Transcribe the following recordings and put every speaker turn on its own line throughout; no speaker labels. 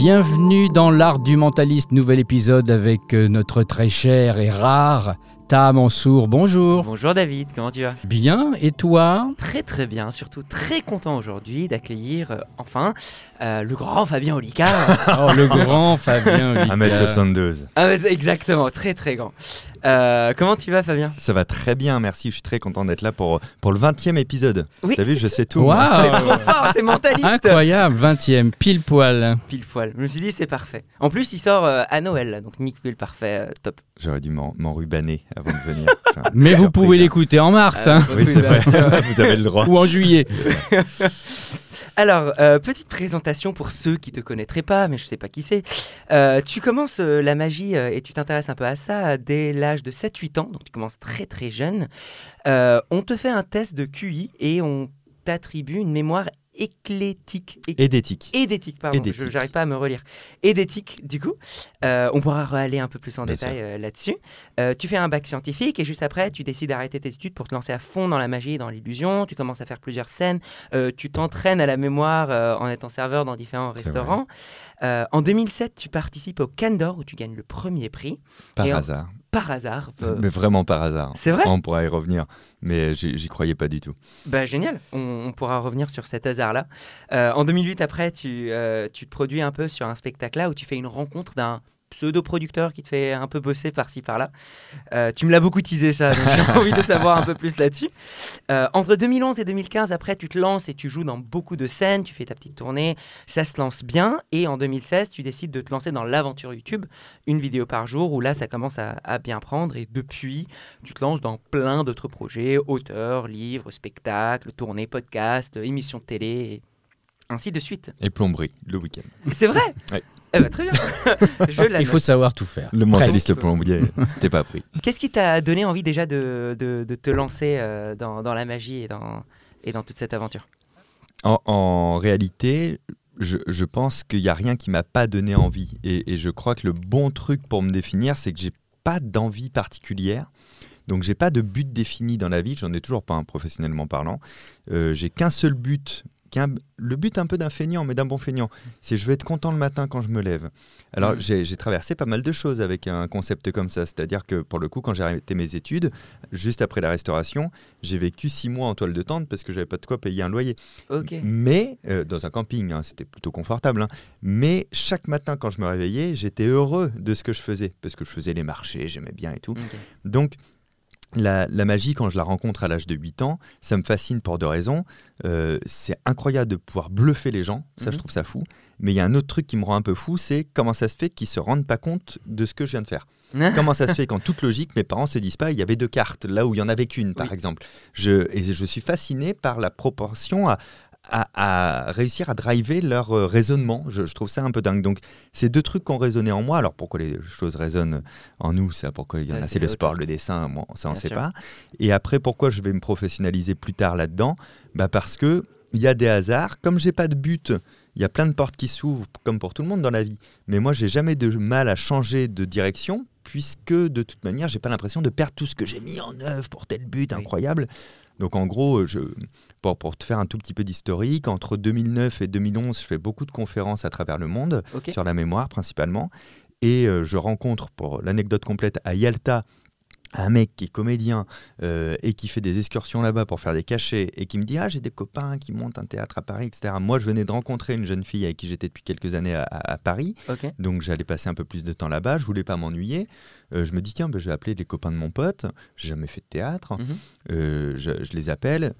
Bienvenue dans l'art du mentaliste, nouvel épisode avec euh, notre très cher et rare Ta Mansour. Bonjour.
Bonjour David, comment tu vas?
Bien, et toi?
Très très bien, surtout très content aujourd'hui d'accueillir euh, enfin euh, le grand Fabien Olicard.
Oh, le grand Fabien. Olicard.
1m72.
ah, exactement, très très grand. Euh, comment tu vas Fabien?
Ça va très bien, merci. Je suis très content d'être là pour, pour le 20e épisode.
Oui,
T'as vu, je sais tout.
Waouh.
T'es trop fort, t'es mentaliste
Incroyable, 20e, pile poil.
Pile poil, je me suis dit c'est parfait. En plus il sort euh, à Noël, donc nickel, parfait, euh, top.
J'aurais dû m'en- m'enrubaner avant de venir. Enfin,
Mais vous pouvez l'écouter en mars
Ah,
hein,
Oui, c'est vrai. Vous avez le droit.
ou en juillet.
Alors, euh, petite présentation pour ceux qui te connaîtraient pas, mais je sais pas qui c'est. Euh, tu commences euh, la magie euh, et tu t'intéresses un peu à ça euh, dès l'âge de 7-8 ans, donc tu commences très très jeune. Euh, on te fait un test de QI et on t'attribue une mémoire éclectique. Éc-
Et d'éthique.
Édétique, pardon,
Édétique.
je j'arrive pas à me relire. Édétique, du coup. Euh, on pourra aller un peu plus en
Bien
détail euh, là-dessus. Euh, tu fais un bac scientifique et juste après, tu décides d'arrêter tes études pour te lancer à fond dans la magie et dans l'illusion. Tu commences à faire plusieurs scènes. Tu t'entraînes à la mémoire en étant serveur dans différents restaurants. En 2007, tu participes au Candor où tu gagnes le premier prix
Par
Et en-
hasard.
Par hasard. Euh,
Mais vraiment par hasard.
c'est vrai
On pourra y revenir. Mais j'y croyais pas du tout.
Bah, génial, on, on pourra revenir sur cet hasard-là. Euh, en 2008, après, tu, euh, tu te produis un peu sur un spectacle-là où tu fais une rencontre d'un pseudo-producteur qui te fait un peu bosser par-ci par-là. Euh, tu me l'as beaucoup teasé ça, donc j'ai envie de savoir un peu plus là-dessus. Euh, entre 2011 et 2015, après, tu te lances et tu joues dans beaucoup de scènes, tu fais ta petite tournée, ça se lance bien. Et en 2016, tu décides de te lancer dans l'aventure YouTube, une vidéo par jour, où là, ça commence à, à bien prendre. Et depuis, tu te lances dans plein d'autres projets, auteurs, livres, spectacles, tournées, podcasts, émissions de télé, et ainsi de suite.
Et plomberie, le week-end.
C'est vrai?
Ouais.
Eh ben, Très bien. Je la
Il faut
note.
savoir tout faire.
Le mentaliste plombier, c'était pas pris.
Qu'est-ce qui t'a donné envie déjà de, de- de te lancer euh, dans, dans la magie et dans, et dans toute cette aventure?
En, en réalité, je, je pense qu'il n'y a rien qui m'a pas donné envie. Et, et je crois que le bon truc pour me définir, c'est que j'ai pas d'envie particulière. Donc j'ai pas de but défini dans la vie. J'en ai toujours pas, un professionnellement parlant. Euh, j'ai qu'un seul but. Le but un peu d'un feignant, mais d'un bon feignant, c'est je vais être content le matin quand je me lève. Alors
Mhm.
j'ai traversé pas mal de choses avec un concept comme ça. C'est-à-dire que pour le coup, quand j'ai arrêté mes études, juste après la restauration, j'ai vécu six mois en toile de tente parce que j'avais pas de quoi payer un loyer. Mais, euh, dans un camping, hein, c'était plutôt confortable. hein. mais chaque matin, quand je me réveillais, j'étais heureux de ce que je faisais. Parce que je faisais les marchés, j'aimais bien et tout. Donc, la, la magie, quand je la rencontre à l'âge de 8 ans, ça me fascine pour deux raisons. Euh, c'est incroyable de pouvoir bluffer les gens, ça
Mhm.
je trouve ça fou. Mais il y a un autre truc qui me rend un peu fou, c'est comment ça se fait qu'ils se rendent pas compte de ce que je viens de faire. Comment ça se fait qu'en toute logique, mes parents se disent pas il y avait deux cartes, là où il y en avait qu'une, par
Oui.
exemple. Je, et je suis fasciné par la proportion à, à, à réussir à driver leur euh, raisonnement. Je, je trouve ça un peu dingue. Donc, ces deux trucs qui ont résonné en moi. Alors, pourquoi les choses résonnent en nous Ça, pourquoi il y en
Ça,
a,
c'est
le sport,
chose.
le dessin, bon, ça, on ne sait
sûr.
pas. Et après, pourquoi je vais me professionnaliser plus tard là-dedans? Bah Parce que il y a des hasards. Comme j'ai pas de but, il y a plein de portes qui s'ouvrent, comme pour tout le monde dans la vie. Mais moi, j'ai jamais de mal à changer de direction, puisque de toute manière, j'ai pas l'impression de perdre tout ce que j'ai mis en œuvre pour tel but
Oui.
incroyable. Donc en gros, je, pour, pour te faire un tout petit peu d'historique, entre 2009 et 2011, je fais beaucoup de conférences à travers le monde, sur la mémoire principalement. Et euh, je rencontre, pour l'anecdote complète, à Yalta, un mec qui est comédien euh, et qui fait des excursions là-bas pour faire des cachets et qui me dit Ah, j'ai des copains qui montent un théâtre à Paris, etc. Moi, je venais de rencontrer une jeune fille avec qui j'étais depuis quelques années à- Paris. Donc j'allais passer un peu plus de temps là-bas, je voulais pas m'ennuyer. Euh, je me dis tiens, ben, je vais appeler les copains de mon pote, j'ai jamais fait de théâtre,
Mhm.
Euh, je, je les appelle.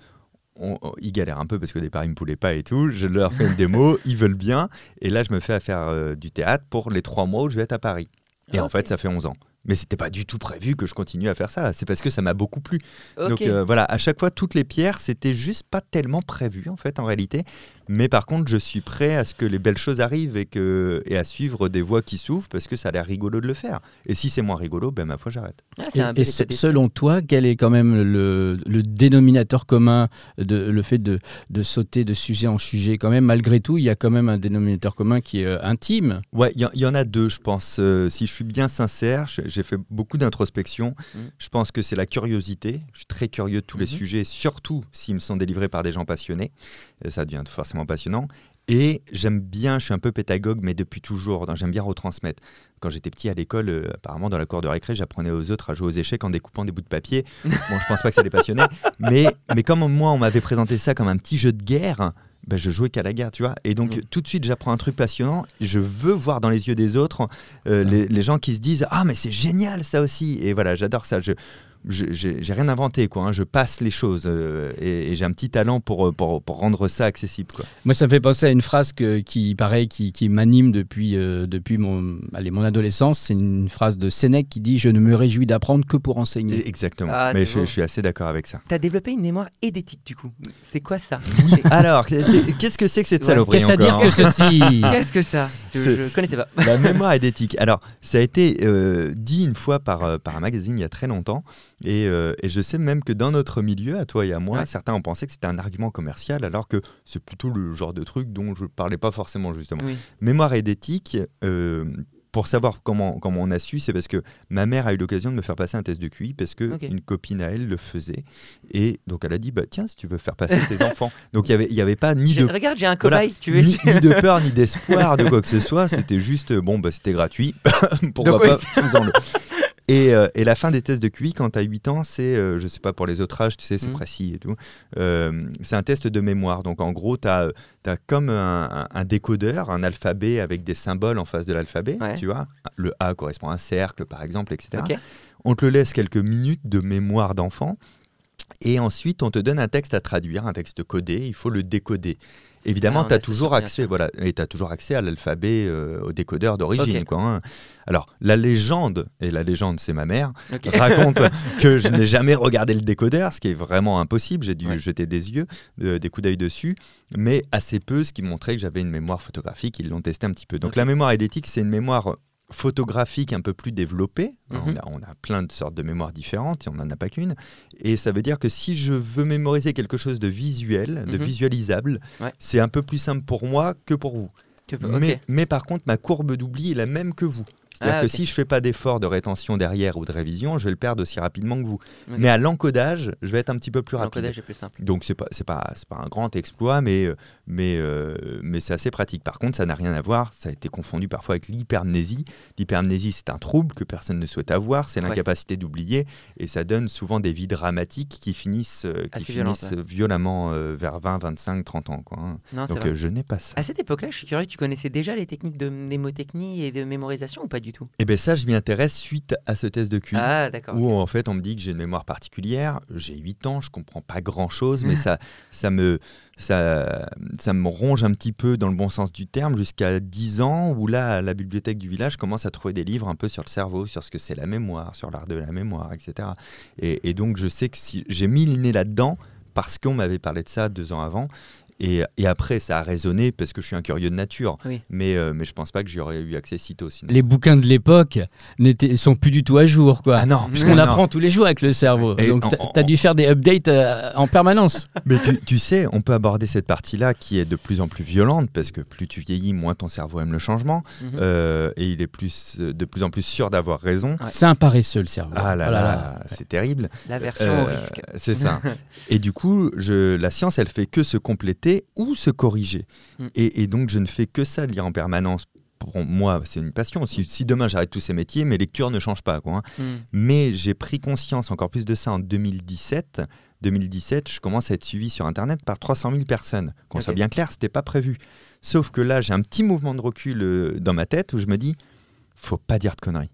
On- on- ils galèrent un peu parce qu'au départ ils me poulaient pas et tout. Je leur fais une démo, ils veulent bien. Et là je me fais à faire euh, du théâtre pour les trois mois où je vais être à Paris. Et en
Ok.
fait ça fait 11 ans. Mais c'était pas du tout prévu que je continue à faire ça. C'est parce que ça m'a beaucoup plu. Donc euh, voilà, à chaque fois, toutes les pierres, c'était juste pas tellement prévu en fait en réalité. Mais par contre, je suis prêt à ce que les belles choses arrivent et, que, et à suivre des voies qui s'ouvrent parce que ça a l'air rigolo de le faire. Et si c'est moins rigolo, ben ma foi, j'arrête.
Ah,
Et, selon toi, quel est quand même le, le dénominateur commun de le fait de, de sauter de sujet en sujet? Quand même, malgré tout, il y a quand même un dénominateur commun qui est euh, intime.
Ouais, il y, en- il y en a deux, je pense. Euh, si je suis bien sincère, j'ai fait beaucoup d'introspection.
Mm.
Je pense que c'est la curiosité. Je suis très curieux de tous les
Mhm.
sujets, surtout s'ils me sont délivrés par des gens passionnés. Et ça devient forcément passionnant. Et j'aime bien, je suis un peu pédagogue, mais depuis toujours, j'aime bien retransmettre. Quand j'étais petit à l'école, euh, apparemment dans la cour de récré, j'apprenais aux autres à jouer aux échecs en découpant des bouts de papier. Bon, je pense pas que ça les passionnait, mais, mais comme moi, on m'avait présenté ça comme un petit jeu de guerre, ben, je jouais qu'à la guerre, tu vois. Et donc, tout de suite, j'apprends un truc passionnant. Je veux voir dans les yeux des autres euh, les, les gens qui se disent Ah, mais c'est génial ça aussi. Et voilà, j'adore ça. Je- j'ai rien inventé, quoi. hein. Je passe les choses euh, et, et j'ai un petit talent pour, euh, pour, pour rendre ça accessible, quoi.
Moi, ça me fait penser à une phrase que- qui, pareil, qui, qui m'anime depuis, euh, depuis mon, allez, mon adolescence. C'est une phrase de Sénèque qui dit Je ne me réjouis d'apprendre que pour enseigner.
Exactement.
Ah,
mais je, suis assez d'accord avec ça.
Tu as développé une mémoire édétique du coup. C'est quoi ça?
Alors, qu'est-ce que c'est que cette
Ouais,
saloperie
Qu'est-ce à dire que ceci?
Qu'est-ce que ça? Je connaissais pas.
La mémoire est éthique. Alors, ça a été euh, dit une fois par, euh, par un magazine il y a très longtemps. Et, euh, et je sais même que dans notre milieu, à toi et à moi,
Ouais.
certains ont pensé que c'était un argument commercial, alors que c'est plutôt le genre de truc dont je parlais pas forcément, justement.
Oui.
Mémoire et d'éthique, euh, pour savoir comment, comment on a su, c'est parce que ma mère a eu l'occasion de me faire passer un test de QI parce que
Ok.
une copine à elle le faisait. Et donc elle a dit bah, Tiens, si tu veux faire passer tes enfants. Donc il n'y avait, y avait pas ni de
Regarde, j'ai un
voilà,
cobaye. Tu veux
ni, ni de peur ni d'espoir de quoi que ce soit. C'était juste, bon, bah, c'était gratuit. Pourquoi
Donc,
pas, faisons-le. Et, euh, et la fin des tests de QI, quand tu as 8 ans, c'est, euh, je sais pas pour les autres âges, tu sais, c'est
Mhm.
précis et tout. Euh, c'est un test de mémoire. Donc en gros, tu as, comme un, décodeur, un alphabet avec des symboles en face de l'alphabet,
Ouais.
tu vois. Le A correspond à un cercle, par exemple, etc. On te le laisse quelques minutes de mémoire d'enfant. Et ensuite, on te donne un texte à traduire, un texte codé, il faut le décoder. Évidemment,
Ah,
tu as toujours accès, voilà, et tu as toujours accès à l'alphabet, euh, au décodeur d'origine. Quoi, hein. Alors, la légende, et la légende, c'est ma mère, raconte que je n'ai jamais regardé le décodeur, ce qui est vraiment impossible. J'ai dû
Ouais.
jeter des yeux, euh, des coups d'œil dessus, mais assez peu, ce qui montrait que j'avais une mémoire photographique. Ils l'ont testé un petit peu. Donc la mémoire édétique, c'est une mémoire photographique un peu plus développée.
Mhm.
on, a, on a plein de sortes de mémoires différentes, et on n'en a pas qu'une. Et ça veut dire que si je veux mémoriser quelque chose de visuel, de
Mhm.
visualisable,
Ouais.
c'est un peu plus simple pour moi que pour vous. Mais, mais par contre, ma courbe d'oubli est la même que vous. C'est-à-dire
Ah,
que si je fais pas d'effort de rétention derrière ou de révision, je vais le perdre aussi rapidement que vous. Mais à l'encodage, je vais être un petit peu plus rapide.
L'encodage est plus simple.
Donc c'est pas c'est pas c'est pas un grand exploit, mais euh, mais euh, mais c'est assez pratique. Par contre, ça n'a rien à voir. Ça a été confondu parfois avec l'hypermnésie. L'hypermnésie, c'est un trouble que personne ne souhaite avoir. C'est
Ouais.
l'incapacité d'oublier, et ça donne souvent des vies dramatiques qui finissent euh, qui finissent violemment euh, vers 20, 25, 30 ans. Quoi, hein.
Non,
Donc euh, je n'ai pas ça.
À cette époque-là, je suis curieux, tu connaissais déjà les techniques de mnémotechnie et de mémorisation ou pas du tout?
Et bien ça, je m'y intéresse suite à ce test de QI.
Ah.
Où en fait on me dit que j'ai une mémoire particulière, j'ai 8 ans, je comprends pas grand chose, mais ça, ça, me, ça, ça me ronge un petit peu dans le bon sens du terme jusqu'à 10 ans, où là, la bibliothèque du village, commence à trouver des livres un peu sur le cerveau, sur ce que c'est la mémoire, sur l'art de la mémoire, etc. Et, et donc je sais que si j'ai mis le nez là-dedans, parce qu'on m'avait parlé de ça deux ans avant, et, et après ça a résonné parce que je suis un curieux de nature,
Oui.
mais, euh, mais je pense pas que j'y aurais eu accès si tôt sinon.
Les bouquins de l'époque n'étaient- sont plus du tout à jour, quoi.
Ah non,
Puisqu'on
non.
apprend tous les jours avec le cerveau.
Et
Donc,
en-
t'as dû faire des updates euh, en permanence.
Mais tu, tu sais, on peut aborder cette partie-là qui est de plus en plus violente parce que plus tu vieillis, moins ton cerveau aime le changement
Mhm.
euh, et il est plus, de plus en plus sûr d'avoir raison.
C'est un paresseux, le cerveau.
Ah là
Oh
là, c'est terrible.
L'aversion
Euh,
au risque.
C'est ça. et du coup, je, la science, elle fait que se compléter ou se corriger.
Mm.
Et, et donc, je ne fais que ça, lire en permanence. Pour moi, c'est une passion. Si, si demain j'arrête tous ces métiers, mes lectures ne changent pas. Quoi, hein.
Hmm.
Mais j'ai pris conscience encore plus de ça en 2017. 2017, je commence à être suivi sur Internet par 300 000 personnes. Qu'on soit bien clair, c'était pas prévu. Sauf que là, j'ai un petit mouvement de recul euh, dans ma tête où je me dis, faut pas dire de conneries.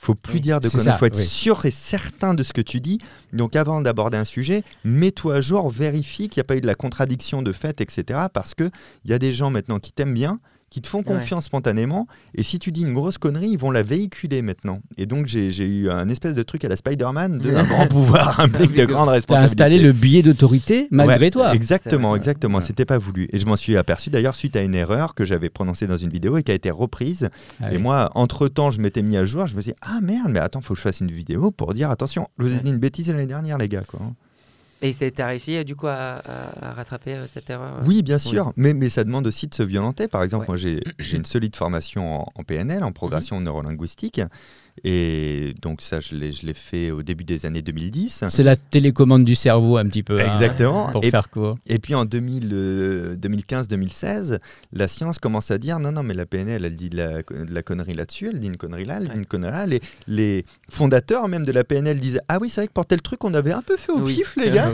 Faut plus
Oui.
dire de conneries.
ça,
faut être
oui.
sûr et certain de ce que tu dis. Donc, avant d'aborder un sujet, mets-toi à jour, vérifie qu'il n'y a pas eu de la contradiction de fait, etc. Parce que il y a des gens maintenant qui t'aiment bien, qui te font
Ouais.
confiance spontanément. Et si tu dis une grosse connerie, ils vont la véhiculer maintenant. Et donc, j'ai eu un espèce de truc à la Spider-Man de un grand pouvoir implique de grandes
T'as
responsabilités.
installé le billet d'autorité malgré
Ouais,
toi.
Exactement,
vrai.
exactement.
Ouais.
C'était pas voulu. Et je m'en suis aperçu d'ailleurs suite à une erreur que j'avais prononcée dans une vidéo et qui a été reprise.
Ah
et
oui.
moi, entre-temps, je m'étais mis à jour. Je me suis dit, ah merde, mais attends, faut que je fasse une vidéo pour dire, attention, je vous ai dit une bêtise l'année dernière, les gars. Quoi.
Et tu as réussi euh, du coup à, à- à rattraper euh, cette erreur euh
Oui, bien sûr, mais, mais ça demande aussi de se violenter. Par exemple, moi j'ai une solide formation en, en PNL, en progression neurolinguistique. Et donc ça, je l'ai je l'ai fait au début des années 2010.
C'est la télécommande du cerveau un petit peu. hein,
Exactement.
pour
Et,
faire court.
et puis en 2000, euh, 2015-2016, la science commence à dire non, non, mais la PNL, elle dit de la, de la connerie là-dessus, elle dit une connerie là, elle dit
Ouais.
une connerie là. Les, les fondateurs même de la PNL disent ah oui, c'est vrai que pour tel truc, on avait un peu fait au
Oui.
pif, les gars.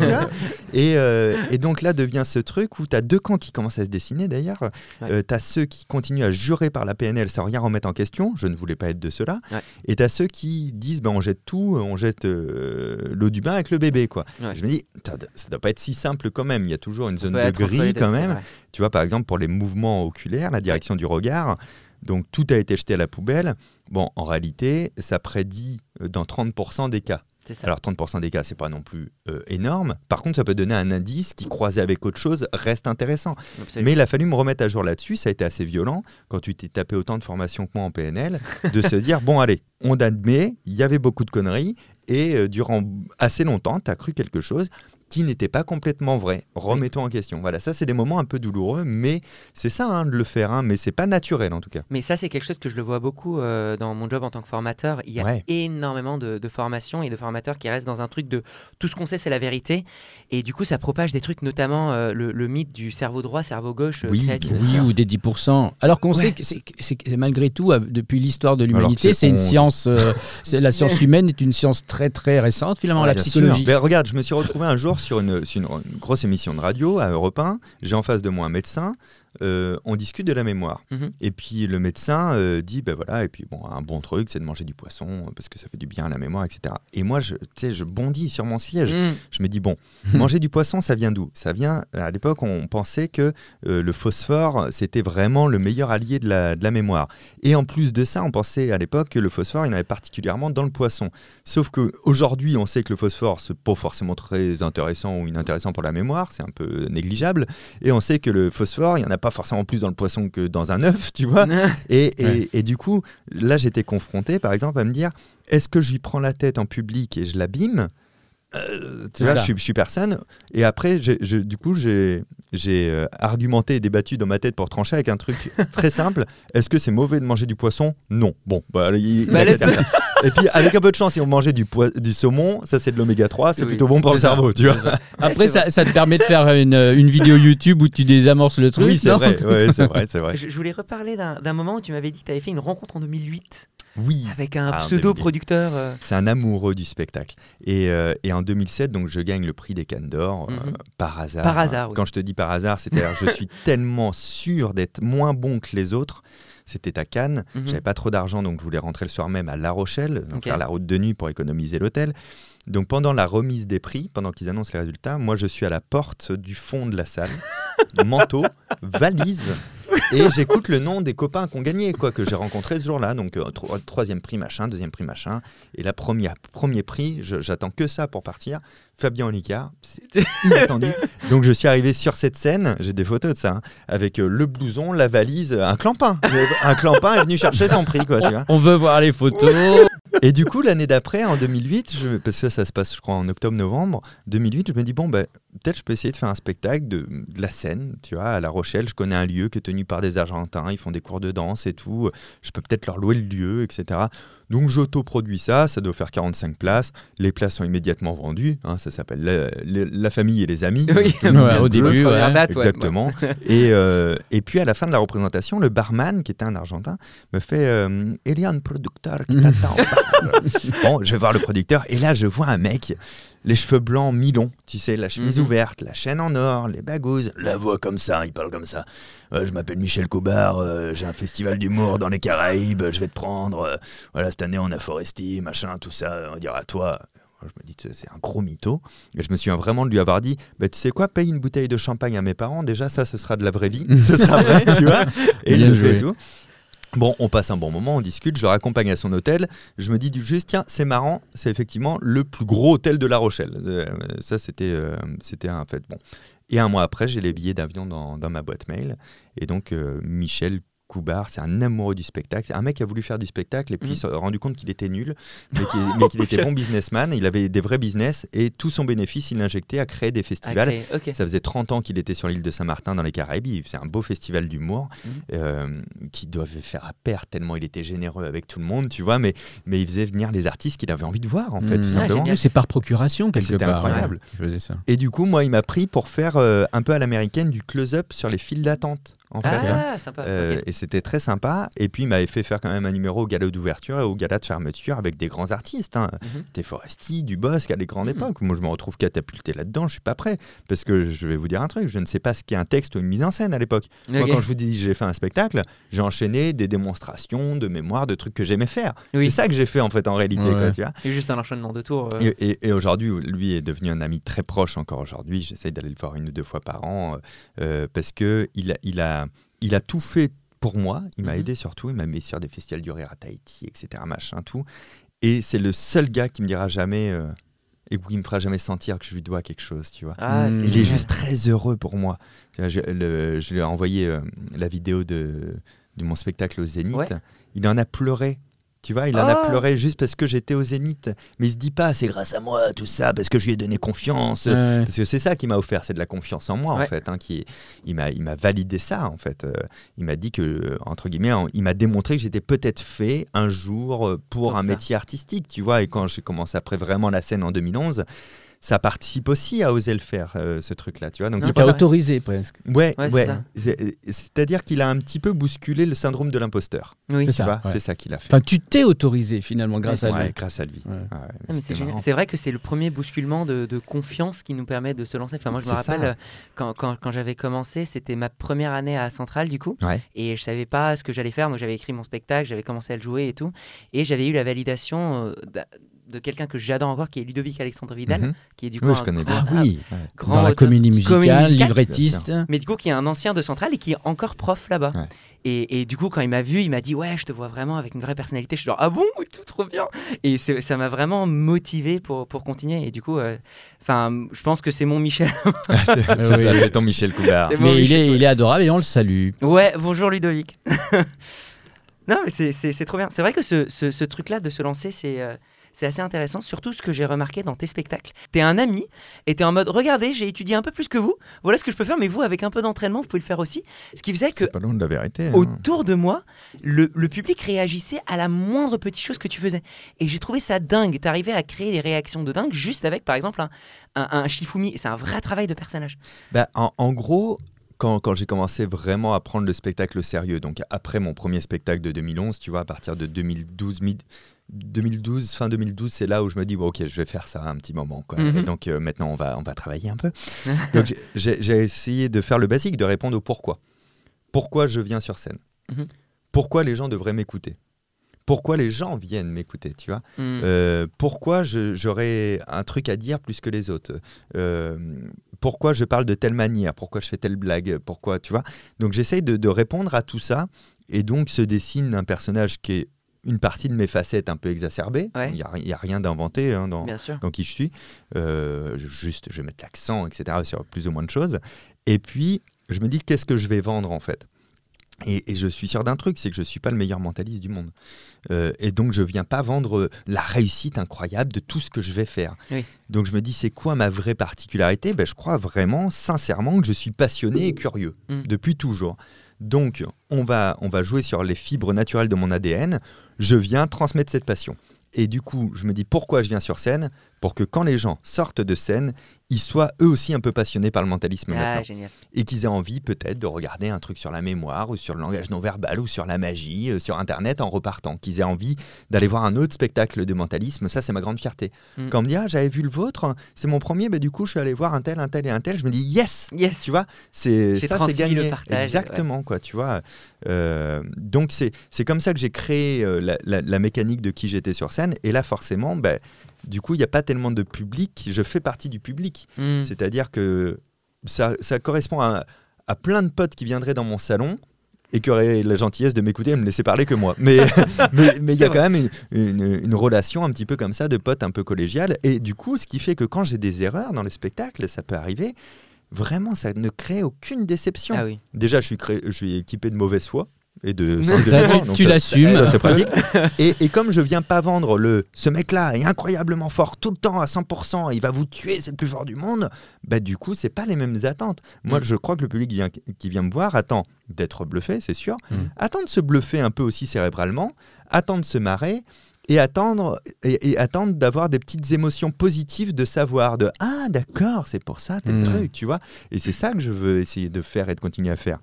et, euh, et donc là devient ce truc où tu as deux camps qui commencent à se dessiner d'ailleurs.
Ouais.
tu as ceux qui continuent à jurer par la PNL sans rien remettre en question, je ne voulais pas être de ceux-là.
Ouais.
Et tu as ceux qui disent ben, on jette tout, on jette euh, l'eau du bain avec le bébé. quoi.
Ouais.
Je me dis, ça doit pas être si simple quand même. Il y a toujours une
On
zone de gris quand même. Tu vois, par exemple, pour les mouvements oculaires, la direction du regard. Donc, tout a été jeté à la poubelle. Bon, en réalité, ça prédit euh, dans 30% des cas.
Ça.
Alors, 30% des cas, c'est pas non plus euh, énorme. Par contre, ça peut donner un indice qui, croisé avec autre chose, reste intéressant.
Absolument.
Mais il a fallu me remettre à jour là-dessus. Ça a été assez violent quand tu t'es tapé autant de formations que moi en PNL, de se dire bon, allez, on admet, il y avait beaucoup de conneries. Et euh, durant assez longtemps, tu as cru quelque chose qui n'était pas complètement vrai. Remettons en question. Voilà, ça, c'est des moments un peu douloureux, mais c'est ça hein, de le faire. hein, mais c'est pas naturel en tout cas.
Mais ça, c'est quelque chose que je le vois beaucoup euh, dans mon job en tant que formateur. Il y a
Ouais.
énormément de, de formations et de formateurs qui restent dans un truc de tout ce qu'on sait, c'est la vérité. Et du coup, ça propage des trucs, notamment euh, le, le mythe du cerveau droit, cerveau gauche. euh,
Oui.
Oui, ou des 10%. Alors qu'on
Ouais.
sait que c'est- malgré tout, depuis l'histoire de l'humanité,
c'est
une
11.
science. c'est- la science humaine est une science très très récente, finalement,
Ouais,
la psychologie.
Ben, regarde, je me suis retrouvé un jour sur une, grosse émission de radio à Europe 1. J'ai en face de moi un médecin. Euh, on discute de la mémoire.
Mhm.
Et puis le médecin euh, dit, ben voilà, et puis bon, un bon truc, c'est de manger du poisson euh, parce que ça fait du bien à la mémoire, etc. Et moi, je, je bondis sur mon siège.
Mmh.
Je me dis, bon, manger du poisson, ça vient d'où? Ça vient, à l'époque, on pensait que euh, le phosphore, c'était vraiment le meilleur allié de la, de la mémoire. Et en plus de ça, on pensait à l'époque que le phosphore, il y en avait particulièrement dans le poisson. Sauf qu'aujourd'hui, on sait que le phosphore, c'est pas forcément très intéressant ou inintéressant pour la mémoire, c'est un peu négligeable. Et on sait que le phosphore, il n'y en a pas forcément plus dans le poisson que dans un œuf, tu vois. Et, et-
Ouais.
et du coup, là, j'étais confronté, par exemple, à me dire est-ce que je lui prends la tête en public et je l'abîme Euh, tu vois, je suis, je suis personne. Et après, j'ai- je- du coup, j'ai j'ai, euh, argumenté et débattu dans ma tête pour trancher avec un truc très simple. Est-ce que c'est mauvais de manger du poisson? Non. Bon, bah, il- il
Bah,
faire. Et puis, avec un peu de chance, si on mangeait du, saumon, ça c'est de l'oméga 3, c'est
Oui,
plutôt bon pour le
ça.
cerveau, tu vois.
Après, ça, ça te permet de faire une, une vidéo YouTube où tu désamorces le truc.
Oui, c'est
non?
vrai, ouais, c'est vrai, c'est vrai.
Je, je voulais reparler d'un d'un moment où tu m'avais dit que tu avais fait une rencontre en 2008
Oui.
avec un
Ah,
pseudo-producteur. euh,
C'est un amoureux du spectacle. Et, euh, et en 2007, donc, je gagne le prix des Cannes d'Or euh,
Mhm.
par hasard.
Par hasard, oui.
Quand je te dis par hasard, c'est-à-dire je suis tellement sûr d'être moins bon que les autres. C'était à Cannes.
Mhm.
J'avais pas trop d'argent, donc je voulais rentrer le soir même à La Rochelle, donc faire la route de nuit pour économiser l'hôtel. Donc pendant la remise des prix, pendant qu'ils annoncent les résultats, moi je suis à la porte du fond de la salle, manteau, valise, et j'écoute le nom des copains qui ont gagné, quoi, que j'ai rencontrés ce jour-là. Donc euh, tro- troisième prix machin, deuxième prix machin, et la première premier prix, j'attends que ça pour partir. Fabien Olicard, c'est inattendu. Donc je suis arrivé sur cette scène, j'ai des photos de ça, hein, avec euh, le blouson, la valise, un clampin. un clampin est venu chercher son prix, quoi, tu vois.
On veut voir les photos.
Et du coup, l'année d'après, en 2008, je- parce que ça, ça se passe, je crois, en octobre-novembre, 2008, je me dis, bon, bah, peut-être je peux essayer de faire un spectacle de, de la scène, tu vois, à La Rochelle. Je connais un lieu qui est tenu par des Argentins, ils font des cours de danse et tout. Je peux peut-être leur louer le lieu, etc. Donc, j'auto-produis ça, ça doit faire 45 places. Les places sont immédiatement vendues. hein, ça s'appelle la, la- la famille et les amis.
Oui.
Ouais, au début, ouais.
date, ouais.
Exactement. et, euh, et puis à la fin de la représentation, le barman, qui était un Argentin, me fait euh, Il y a un producteur qui t'attend. bon, je vais voir le producteur. Et là, je vois un mec, les cheveux blancs mi-longs, tu sais, la chemise
Mhm.
ouverte, la chaîne en or, les bagouses, la voix comme ça, il parle comme ça. Euh, je m'appelle Michel Cobard, euh, j'ai un festival d'humour dans les Caraïbes, je vais te prendre. euh, voilà, cette année, on a Foresti, machin, tout ça, on dira à toi. Je me dis, c'est un gros mytho. Et je me souviens vraiment de lui avoir dit, bah, tu sais quoi, paye une bouteille de champagne à mes parents, déjà ça, ce sera de la vraie vie, ce sera vrai, tu vois. Et
Bien
il le fait
joué.
et tout. Bon, on passe un bon moment, on discute, je le raccompagne à son hôtel. Je me dis juste, tiens, c'est marrant, c'est effectivement le plus gros hôtel de La Rochelle. Euh, ça, c'était euh, c'était un fait. Bon. Et un mois après, j'ai les billets d'avion dans, dans ma boîte mail. Et donc, euh, Michel Koubar, c'est un amoureux du spectacle. C'est un mec qui a voulu faire du spectacle et puis
Mhm.
il s'est rendu compte qu'il était nul, mais qu'il était bon businessman. Il avait des vrais business et tout son bénéfice, il l'injectait à créer des festivals.
créer.
Ça faisait 30 ans qu'il était sur l'île de Saint-Martin dans les Caraïbes. C'est un beau festival d'humour
Mhm.
euh, qui devait faire à perte tellement il était généreux avec tout le monde, tu vois. Mais, mais il faisait venir les artistes qu'il avait envie de voir, en fait,
Mmh.
tout
Ah,
simplement.
C'est par procuration quelque
C'était
part.
incroyable.
ouais, qu'il faisait ça.
Et du coup, moi, il m'a pris pour faire euh, un peu à l'américaine du close-up sur les files d'attente, en fait. hein.
Ah, sympa.
Euh. Et c'était très sympa. Et puis, il m'avait fait faire quand même un numéro au gala d'ouverture et au gala de fermeture avec des grands artistes. Hein.
Mhm.
Des Foresti, du Bosque à des grandes
Mhm.
époques. Moi, je me retrouve catapulté là-dedans. Je suis pas prêt. Parce que je vais vous dire un truc. Je ne sais pas ce qu'est un texte ou une mise en scène à l'époque. Moi, quand je vous dis j'ai fait un spectacle, j'ai enchaîné des démonstrations de mémoire, de trucs que j'aimais faire.
Oui.
C'est ça que j'ai fait en fait en réalité.
Ouais.
quoi, tu vois
C'est juste un enchaînement de tours. euh.
et, et- et aujourd'hui, lui est devenu un ami très proche encore aujourd'hui. J'essaye d'aller le voir une ou deux fois par an euh, parce que il a, il, a, il a tout fait pour moi. Il m'a
Mhm.
aidé surtout. Il m'a mis sur des festivals du rire à Tahiti, etc. Machin, tout. Et c'est le seul gars qui me dira jamais euh, et qui me fera jamais sentir que je lui dois quelque chose, tu vois.
Ah,
Il
est juste très heureux pour moi. Je, le- je lui ai envoyé euh, la vidéo de, de mon spectacle au Zénith.
Ouais.
Il en a pleuré. Tu vois, il en
Oh
a pleuré juste parce que j'étais au Zénith. Mais il se dit pas, c'est grâce à moi, tout ça, parce que je lui ai donné confiance.
Ouais.
Parce que c'est ça qui m'a offert, c'est de la confiance en moi, en fait. hein, qui, il m'a il m'a validé ça, en fait. Euh, il m'a dit que, euh, entre guillemets, il m'a démontré que j'étais peut-être fait un jour euh, pour, un
ça.
métier artistique, tu vois. Et quand j'ai commencé après vraiment la scène en 2011, ça participe aussi à oser le faire, euh, ce truc-là, tu vois. Donc
Non,
c'est
autorisé presque.
Ouais,
Ouais, c'est
ouais.
ça.
C'est- C'est-à-dire qu'il a un petit peu bousculé le syndrome de l'imposteur.
Oui.
C'est ça, ouais.
c'est ça qu'il a fait.
Enfin, tu t'es autorisé finalement grâce
Ouais,
à
Ouais,
lui.
grâce à lui.
Ouais.
Ouais, ouais,
Ah, c'est génial.
marrant.
C'est vrai que c'est le premier bousculement de, de confiance qui nous permet de se lancer. Enfin, moi, je me rappelle euh, quand, quand, quand j'avais commencé, c'était ma première année à Centrale, du coup,
Ouais.
et je savais pas ce que j'allais faire. Donc, j'avais écrit mon spectacle, j'avais commencé à le jouer et tout, et j'avais eu la validation euh, d'a- de quelqu'un que j'adore encore, qui est Ludovic Alexandre Vidal,
Mhm.
qui est du coup
Oui, je connais
grand-
Ah oui,
grand
dans la comédie musicale,
musicale.
librettiste.
mais du coup qui est un ancien de Centrale et qui est encore prof là-bas.
Ouais.
Et, et du coup, quand il m'a vu, il m'a dit Ouais, je te vois vraiment avec une vraie personnalité. Je suis genre Ah bon Et tout, trop bien. Et ça m'a vraiment motivé pour, pour continuer. Et du coup, euh, enfin, je pense que c'est mon Michel.
c'est c'est
oui.
ça, c'est ton Michel
bon,
Mais il est,
ouais.
il est adorable et on le salue.
Ouais, bonjour Ludovic. non, mais c'est- c'est c'est trop bien. C'est vrai que ce, ce- ce truc-là de se lancer, c'est. euh, c'est assez intéressant, surtout ce que j'ai remarqué dans tes spectacles. T'es un ami et t'es en mode regardez, j'ai étudié un peu plus que vous, voilà ce que je peux faire, mais vous, avec un peu d'entraînement, vous pouvez le faire aussi. Ce qui faisait que
C'est pas loin de la vérité. hein.
autour de moi, le, le public réagissait à la moindre petite chose que tu faisais. Et j'ai trouvé ça dingue. T'arrivais à créer des réactions de dingue juste avec, par exemple, un, un, un Shifumi. C'est un vrai travail de personnage.
Bah, en, en gros, quand, quand j'ai commencé vraiment à prendre le spectacle au sérieux, donc après mon premier spectacle de 2011, tu vois, à partir de 2012, mid- 2012 fin 2012, c'est là où je me dis, bon, ok, je vais faire ça un petit moment. Quoi.
Mhm.
Et donc euh, maintenant, on va, on va travailler un peu. donc j'ai essayé de faire le basique, de répondre au pourquoi. Pourquoi je viens sur scène?
Mhm.
Pourquoi les gens devraient m'écouter? Pourquoi les gens viennent m'écouter, tu vois?
Hmm.
euh, pourquoi j'aurais un truc à dire plus que les autres? Euh, Pourquoi je parle de telle manière? Pourquoi je fais telle blague? Pourquoi, tu vois? Donc j'essaye de, de répondre à tout ça. Et donc se dessine un personnage qui est une partie de mes facettes un peu exacerbées. Il
Ouais.
n'y a, il y a rien d'inventé hein, dans, dans qui je suis. Euh, juste, je vais mettre l'accent, etc., sur plus ou moins de choses. Et puis, je me dis, qu'est-ce que je vais vendre, en fait? Et, et je suis sûr d'un truc, c'est que je ne suis pas le meilleur mentaliste du monde. Euh, et donc, je viens pas vendre la réussite incroyable de tout ce que je vais faire.
Oui.
Donc, je me dis, c'est quoi ma vraie particularité? Ben, Je crois vraiment, sincèrement, que je suis passionné et curieux,
Mm.
depuis toujours. Donc, on va, jouer sur les fibres naturelles de mon ADN. Je viens transmettre cette passion. Et du coup, je me dis pourquoi je viens sur scène? Pour que quand les gens sortent de scène, ils soient eux aussi un peu passionnés par le mentalisme
Ah,
maintenant.
génial.
Et qu'ils aient envie peut-être de regarder un truc sur la mémoire ou sur le langage non verbal ou sur la magie, euh, sur Internet en repartant. Qu'ils aient envie d'aller voir un autre spectacle de mentalisme. Ça, c'est ma grande fierté.
Mm.
Quand on me dit, ah, j'avais vu le vôtre, c'est mon premier, bah, du coup, je suis allé voir un tel, un tel et un tel. Je me dis, yes
Yes.
tu vois, c'est ça, c'est gagné.
partage,
Exactement, quoi, tu vois. Euh, donc c'est c'est comme ça que j'ai créé euh, la, la- la mécanique de qui j'étais sur scène. Et là, forcément, ben, du coup, il n'y a pas tellement de public. Je fais partie du public.
Hmm.
C'est-à-dire que ça, ça correspond à, à plein de potes qui viendraient dans mon salon et qui auraient la gentillesse de m'écouter et me laisser parler que moi. Mais mais il y a
vrai.
quand même une, une- une relation un petit peu comme ça de potes un peu collégiales. Et du coup, ce qui fait que quand j'ai des erreurs dans le spectacle, ça peut arriver. Vraiment, ça ne crée aucune déception.
Ah oui.
Déjà, je suis, cré- je suis équipé de mauvaise foi. Et de
Ça,
tu, tu l'assumes.
ça, c'est pratique. Et, et comme je viens pas vendre le ce mec-là est incroyablement fort tout le temps à 100%, il va vous tuer, c'est le plus fort du monde, bah du coup, c'est pas les mêmes attentes. Moi,
Mm.
je crois que le public vient- qui vient me voir attend d'être bluffé, c'est sûr,
Mm.
attend de se bluffer un peu aussi cérébralement, attend de se marrer et attendre et, et attendre d'avoir des petites émotions positives de savoir de ah d'accord c'est pour ça tel
Mm.
truc tu vois et c'est ça que je veux essayer de faire et de continuer à faire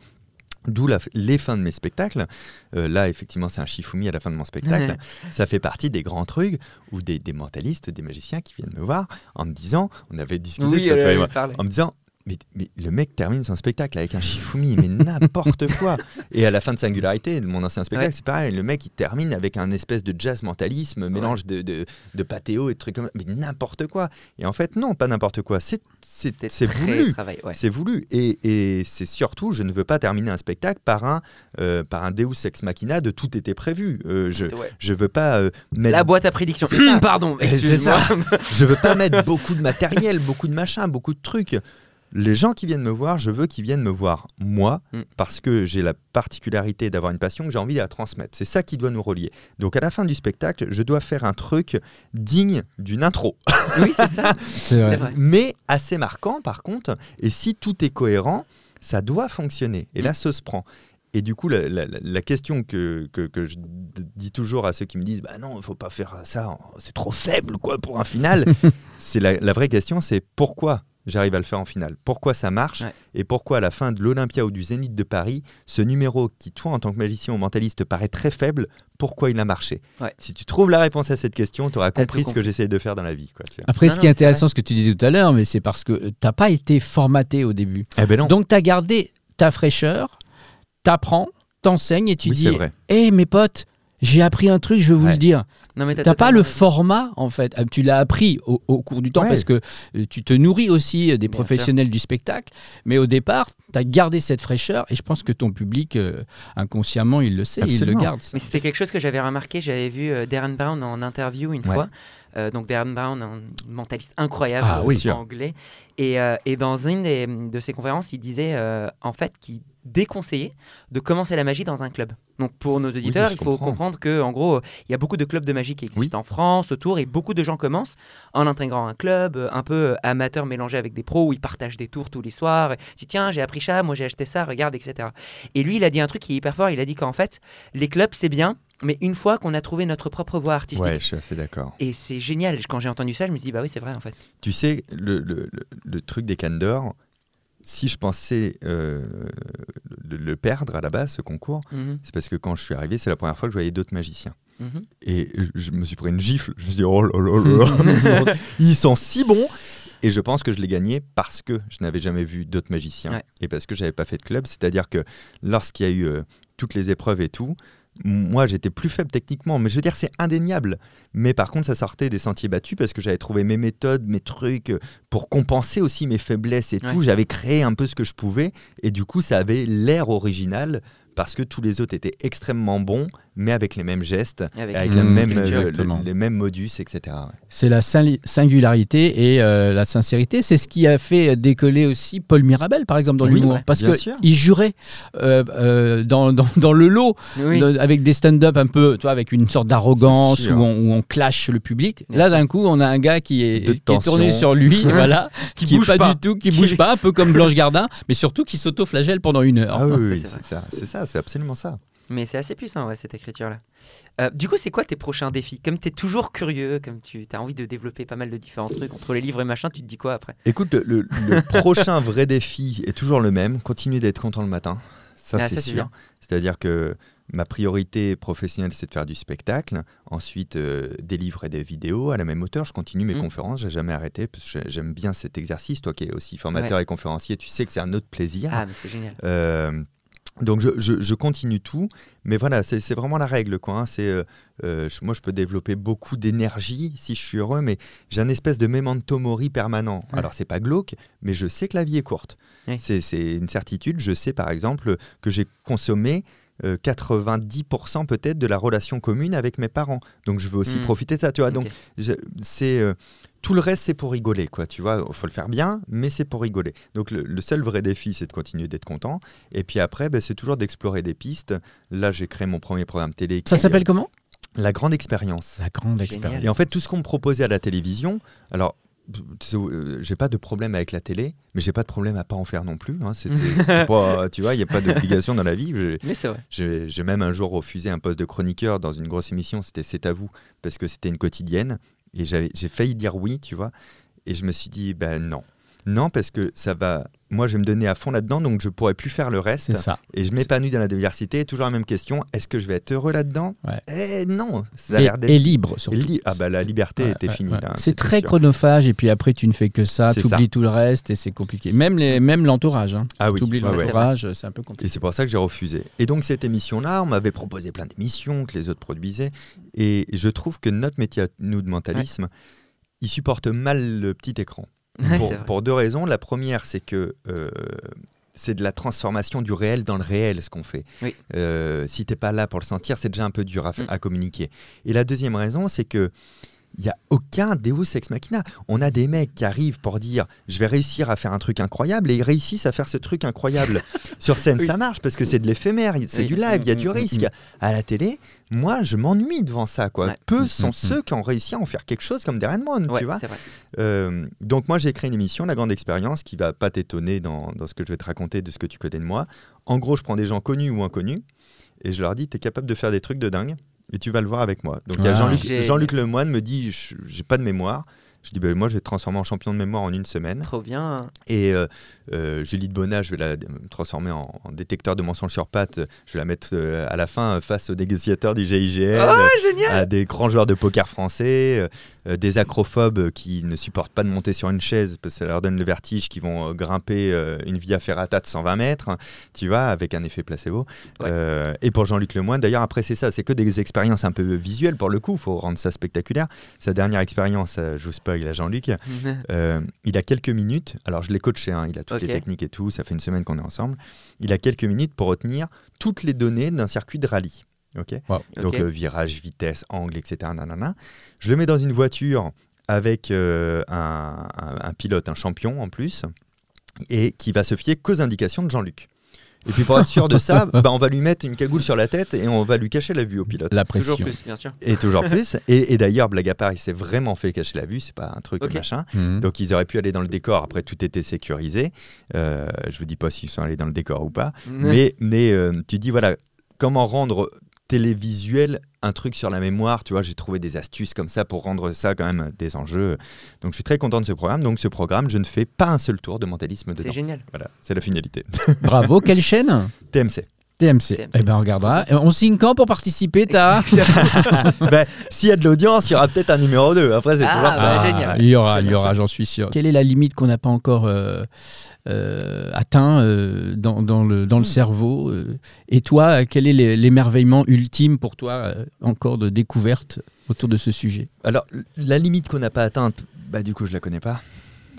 D'où les fins de mes spectacles. Euh, là, effectivement, c'est un chifoumi à la fin de mon spectacle. ça fait partie des grands trucs où des, des mentalistes, des magiciens qui viennent me voir en me disant, on avait discuté de
Oui,
ça, toi et
elle
moi,
parlait.
en me disant, mais, mais le mec termine son spectacle avec un chifoumi, mais n'importe quoi. Et à la fin de Singularité, de mon ancien spectacle,
Ouais.
c'est pareil. Le mec, il termine avec un espèce de jazz mentalisme, mélange de, de, de patéo et de trucs comme ça. Mais n'importe quoi. Et en fait, non, pas n'importe quoi. C'est voulu.
ouais.
C'est voulu. Et, et c'est surtout, je ne veux pas terminer un spectacle par un, euh, par un Deus ex machina de tout était prévu. Euh, je je veux pas euh, mettre
La boîte à prédiction. Pardon, excuse-moi.
je veux pas mettre beaucoup de matériel, beaucoup de machins, beaucoup de trucs. Les gens qui viennent me voir, je veux qu'ils viennent me voir moi,
Mm.
parce que j'ai la particularité d'avoir une passion que j'ai envie de la transmettre. C'est ça qui doit nous relier. Donc à la fin du spectacle, je dois faire un truc digne d'une intro,
Oui, c'est ça.
Vrai.
Vrai.
mais assez marquant par contre. Et si tout est cohérent, ça doit fonctionner. Et la sauce prend. Et du coup, la, la- la- la question que, que, que je dis toujours à ceux qui me disent Bah non, il faut pas faire ça, c'est trop faible quoi pour un final. c'est la, la vraie question, c'est pourquoi j'arrive à le faire en finale Pourquoi ça marche
Ouais.
Et pourquoi à la fin de l'Olympia ou du Zénith de Paris, ce numéro qui, toi, en tant que magicien ou mentaliste, paraît très faible, pourquoi il a marché?
Ouais.
Si tu trouves la réponse à cette question, tu auras
T'as
compris ce que j'essaye de faire dans la vie. Quoi, tu vois.
Après,
Non,
ce qui est
non,
intéressant, ce que tu disais tout à l'heure, mais c'est parce que tu n'as pas été formaté au début.
Eh ben non,
Donc, tu as gardé ta fraîcheur, t'apprends, t'enseignes et tu
oui,
dis
c'est vrai.
Hé, mes potes, j'ai appris un truc, je vais vous
Ouais.
le dire. T'as pas le format, en fait. Euh, Tu l'as appris au, au cours du temps
Ouais.
parce que euh, tu te nourris aussi euh, des
Bien
professionnels du spectacle. Mais au départ, tu as gardé cette fraîcheur et je pense que ton public, euh, inconsciemment, il le sait, il le garde.
Mais c'était quelque chose que j'avais remarqué. J'avais vu euh, Darren Brown en interview une
Ouais.
fois. Euh, donc Darren Brown, un mentaliste incroyable
Ah oui.
anglais. Et, et dans une des- de ses conférences, il disait en fait qu'il déconseillait de commencer la magie dans un club. Donc pour nos auditeurs, il faut
comprends.
comprendre que en gros, il y a beaucoup de clubs de magie qui existent en France, autour, et beaucoup de gens commencent en intégrant un club euh, un peu euh, amateur mélangé avec des pros où ils partagent des tours tous les soirs. Dit tiens, j'ai appris ça, moi j'ai acheté ça, regarde, etc. Et lui, il a dit un truc qui est hyper fort. Il a dit qu'en fait, les clubs c'est bien, mais une fois qu'on a trouvé notre propre voie artistique.
Ouais, je suis assez d'accord.
Et c'est génial. Quand j'ai entendu ça, je me suis dit, bah oui, c'est vrai en fait.
Tu sais, le, le- le- le truc des cannes d'or, si je pensais euh, le, le perdre à la base, ce concours,
Mhm,
c'est parce que quand je suis arrivé, c'est la première fois que je voyais d'autres magiciens.
mhm.
Et je me suis pris une gifle. Je me suis dit, oh là là là là, ils sont, ils sont si bons. Et je pense que je l'ai gagné parce que je n'avais jamais vu d'autres magiciens
Ouais.
et parce que j'avais pas fait de club. C'est-à-dire que lorsqu'il y a eu euh, toutes les épreuves et tout, moi j'étais plus faible techniquement, mais je veux dire c'est indéniable. Mais par contre ça sortait des sentiers battus parce que j'avais trouvé mes méthodes, mes trucs euh, pour compenser aussi mes faiblesses et
Ouais.
tout. J'avais créé un peu ce que je pouvais et du coup ça avait l'air original parce que tous les autres étaient extrêmement bons, mais avec les mêmes gestes,
Avec,
euh, le- les mêmes modus, etc. ouais.
C'est la singularité et euh, la sincérité. C'est ce qui a fait décoller aussi Paul Mirabel, par exemple, dans
Oui,
l'humour.
ouais,
Parce qu'il jurait euh, euh, dans, dans- dans le lot,
Oui.
de- avec des stand-up un peu, tu vois, avec une sorte d'arrogance où on, où on clash le public.
Bien
Là, d'un coup, on a un gars qui est,
De
qui est tourné sur lui, voilà,
Qui
qui,
bouge
pas,
pas.
du tout, qui
Qui-
bouge pas, un peu comme Blanche Gardin, mais surtout qui s'auto-flagelle pendant une heure.
Ah oui,
c'est
ça, ça, c'est absolument ça.
Mais c'est assez puissant, ouais, cette écriture-là. Euh, du coup, c'est quoi tes prochains défis? Comme tu es toujours curieux, comme tu as envie de développer pas mal de différents trucs, entre les livres et machin, tu te dis quoi après?
Écoute, le, le- le prochain vrai défi est toujours le même, continuer d'être content le matin. Ça,
Ah,
c'est sûr. C'est-à-dire que ma priorité professionnelle, c'est de faire du spectacle. Ensuite, euh, des livres et des vidéos à la même hauteur. Je continue mes
Mm.
conférences, j'ai jamais arrêté, parce que j'ai- j'aime bien cet exercice. Toi qui es aussi formateur et conférencier, tu sais que c'est un autre plaisir.
Ah, mais c'est génial.
Euh, donc je, je- je continue tout, mais voilà, c'est vraiment la règle. Quoi, hein. Euh, euh, je- moi, je peux développer beaucoup d'énergie si je suis heureux, mais j'ai un espèce de memento mori permanent.
Ouais.
Alors c'est pas glauque, mais je sais que la vie est courte.
Oui.
C'est une certitude. Je sais par exemple que j'ai consommé euh, 90% peut-être de la relation commune avec mes parents. Donc je veux aussi
Mm.
profiter de ça. Tu vois, donc c'est euh, tout le reste, c'est pour rigoler, quoi. Tu vois, faut le faire bien, mais c'est pour rigoler. Donc, le, le seul vrai défi, c'est de continuer d'être content. Et puis après, ben, c'est toujours d'explorer des pistes. Là, j'ai créé mon premier programme télé.
Ça s'appelle comment?
La Grande Expérience.
La grande expérience.
Et en fait, tout ce qu'on me proposait à la télévision, alors. euh, J'ai pas de problème avec la télé, mais j'ai pas de problème à pas en faire non plus. hein. Pas- tu vois, il n'y a pas d'obligation dans la vie.
Mais c'est vrai.
j'ai j'ai même un jour refusé un poste de chroniqueur dans une grosse émission, c'était C'est à vous, parce que c'était une quotidienne. Et j'ai failli dire oui, tu vois. Et je me suis dit, ben non. Non, parce que ça va. Moi, je vais me donner à fond là-dedans, donc je pourrais plus faire le reste.
Ça.
Et je m'épanouis dans la diversité. Toujours la même question est-ce que je vais être heureux là-dedans
Ouais.
Eh non, ça a
Et,
l'air d'être.
et libre surtout.
li- Ah bah la liberté
Ouais,
était
ouais,
finie. là,
C'est très
sûr.
chronophage et puis après tu ne fais que ça, tu
ça.
oublies tout le reste et c'est compliqué. Même les, même l'entourage. Hein.
Ah oui,
tu oublies l'entourage, c'est un peu
Et
compliqué.
c'est pour ça que j'ai refusé. Et donc cette émission-là, on m'avait proposé plein d'émissions que les autres produisaient. Et je trouve que notre métier, à nous de mentalisme, il supporte mal le petit écran.
Ouais,
pour, deux raisons. La première, c'est que euh, c'est de la transformation du réel dans le réel, ce qu'on fait.
Oui.
Euh, si t'es pas là pour le sentir, c'est déjà un peu dur à,
Mm.
à communiquer. Et la deuxième raison, c'est que il n'y a aucun Deus ex machina. On a des mecs qui arrivent pour dire je vais réussir à faire un truc incroyable et ils réussissent à faire ce truc incroyable. Sur scène,
Oui.
ça marche parce que c'est de l'éphémère, c'est
Oui.
du live, il y a
Mm,
du
mm,
risque. À la télé, moi, je m'ennuie devant ça. Quoi.
Ouais.
Peu
Mm,
sont
mm,
ceux qui ont réussi à en faire quelque chose comme
Ouais,
tu vois. Euh, donc moi j'ai créé une émission, La Grande Expérience, qui va pas t'étonner dans, dans ce que je vais te raconter de ce que tu connais de moi. En gros, je prends des gens connus ou inconnus et je leur dis, tu es capable de faire des trucs de dingue et tu vas le voir avec moi. Donc il y a. Jean-Luc. Jean-Luc Lemoine me dit, Je- j'ai pas de mémoire. Je dis, ben, moi je vais te transformer en champion de mémoire en une semaine.
Trop bien.
Et euh, euh, Julie de Bonnat, je vais la transformer en, en détecteur de mensonges sur pattes. Je vais la mettre euh, à la fin face aux négociateurs du GIGN
Oh, génial.
à des grands joueurs de poker français, euh, des acrophobes qui ne supportent pas de monter sur une chaise parce que ça leur donne le vertige, qui vont euh, grimper euh, une via ferrata de 120 mètres, tu vois, avec un effet placebo.
Ouais.
Et pour Jean-Luc Lemoyne, d'ailleurs, après, c'est ça, c'est que des expériences un peu visuelles pour le coup, il faut rendre ça spectaculaire. Sa dernière expérience, je vous spoil à Jean-Luc, il a quelques minutes, alors je l'ai coaché, hein, il a toutes les techniques et tout, ça fait une semaine qu'on est ensemble. Il a quelques minutes pour retenir toutes les données d'un circuit de rallye. Ok donc euh, virage, vitesse, angle, etc. nanana. Je le mets dans une voiture avec euh, un, un- un pilote, un champion en plus, et qui va se fier qu'aux indications de Jean-Luc. Et puis pour être sûr de ça, bah, on va lui mettre une cagoule sur la tête et on va lui cacher la vue au pilote.
La
Toujours
pression.
plus, bien sûr.
Et toujours plus. Et, et d'ailleurs, blague à part, il s'est vraiment fait cacher la vue, c'est pas un truc machin.
Mhm.
Donc ils auraient pu aller dans le décor, après tout était sécurisé. Euh, je vous dis pas s'ils sont allés dans le décor ou pas. Mais, mais euh, tu dis, voilà, comment rendre télévisuel un truc sur la mémoire, tu vois, j'ai trouvé des astuces comme ça pour rendre ça quand même des enjeux. Donc je suis très content de ce programme. Donc ce programme, je ne fais pas un seul tour de mentalisme
C'est
dedans.
génial.
Voilà, c'est la finalité.
Bravo. Quelle chaîne?
TMC.
TMC.
TMC.
Eh ben on regardera. On signe quand pour participer ta
ben, S'il y a de l'audience, il y aura peut-être un numéro 2. Après, c'est
Ah,
toujours
bah,
ça.
génial.
Il y aura, il y aura, j'en suis sûr. Quelle est la limite qu'on n'a pas encore euh, euh, atteint euh, dans, dans le, dans le cerveau euh, Et toi, quel est l'é- l'émerveillement ultime pour toi euh, encore de découverte autour de ce sujet?
Alors, la limite qu'on n'a pas atteinte, bah, du coup, je la connais pas.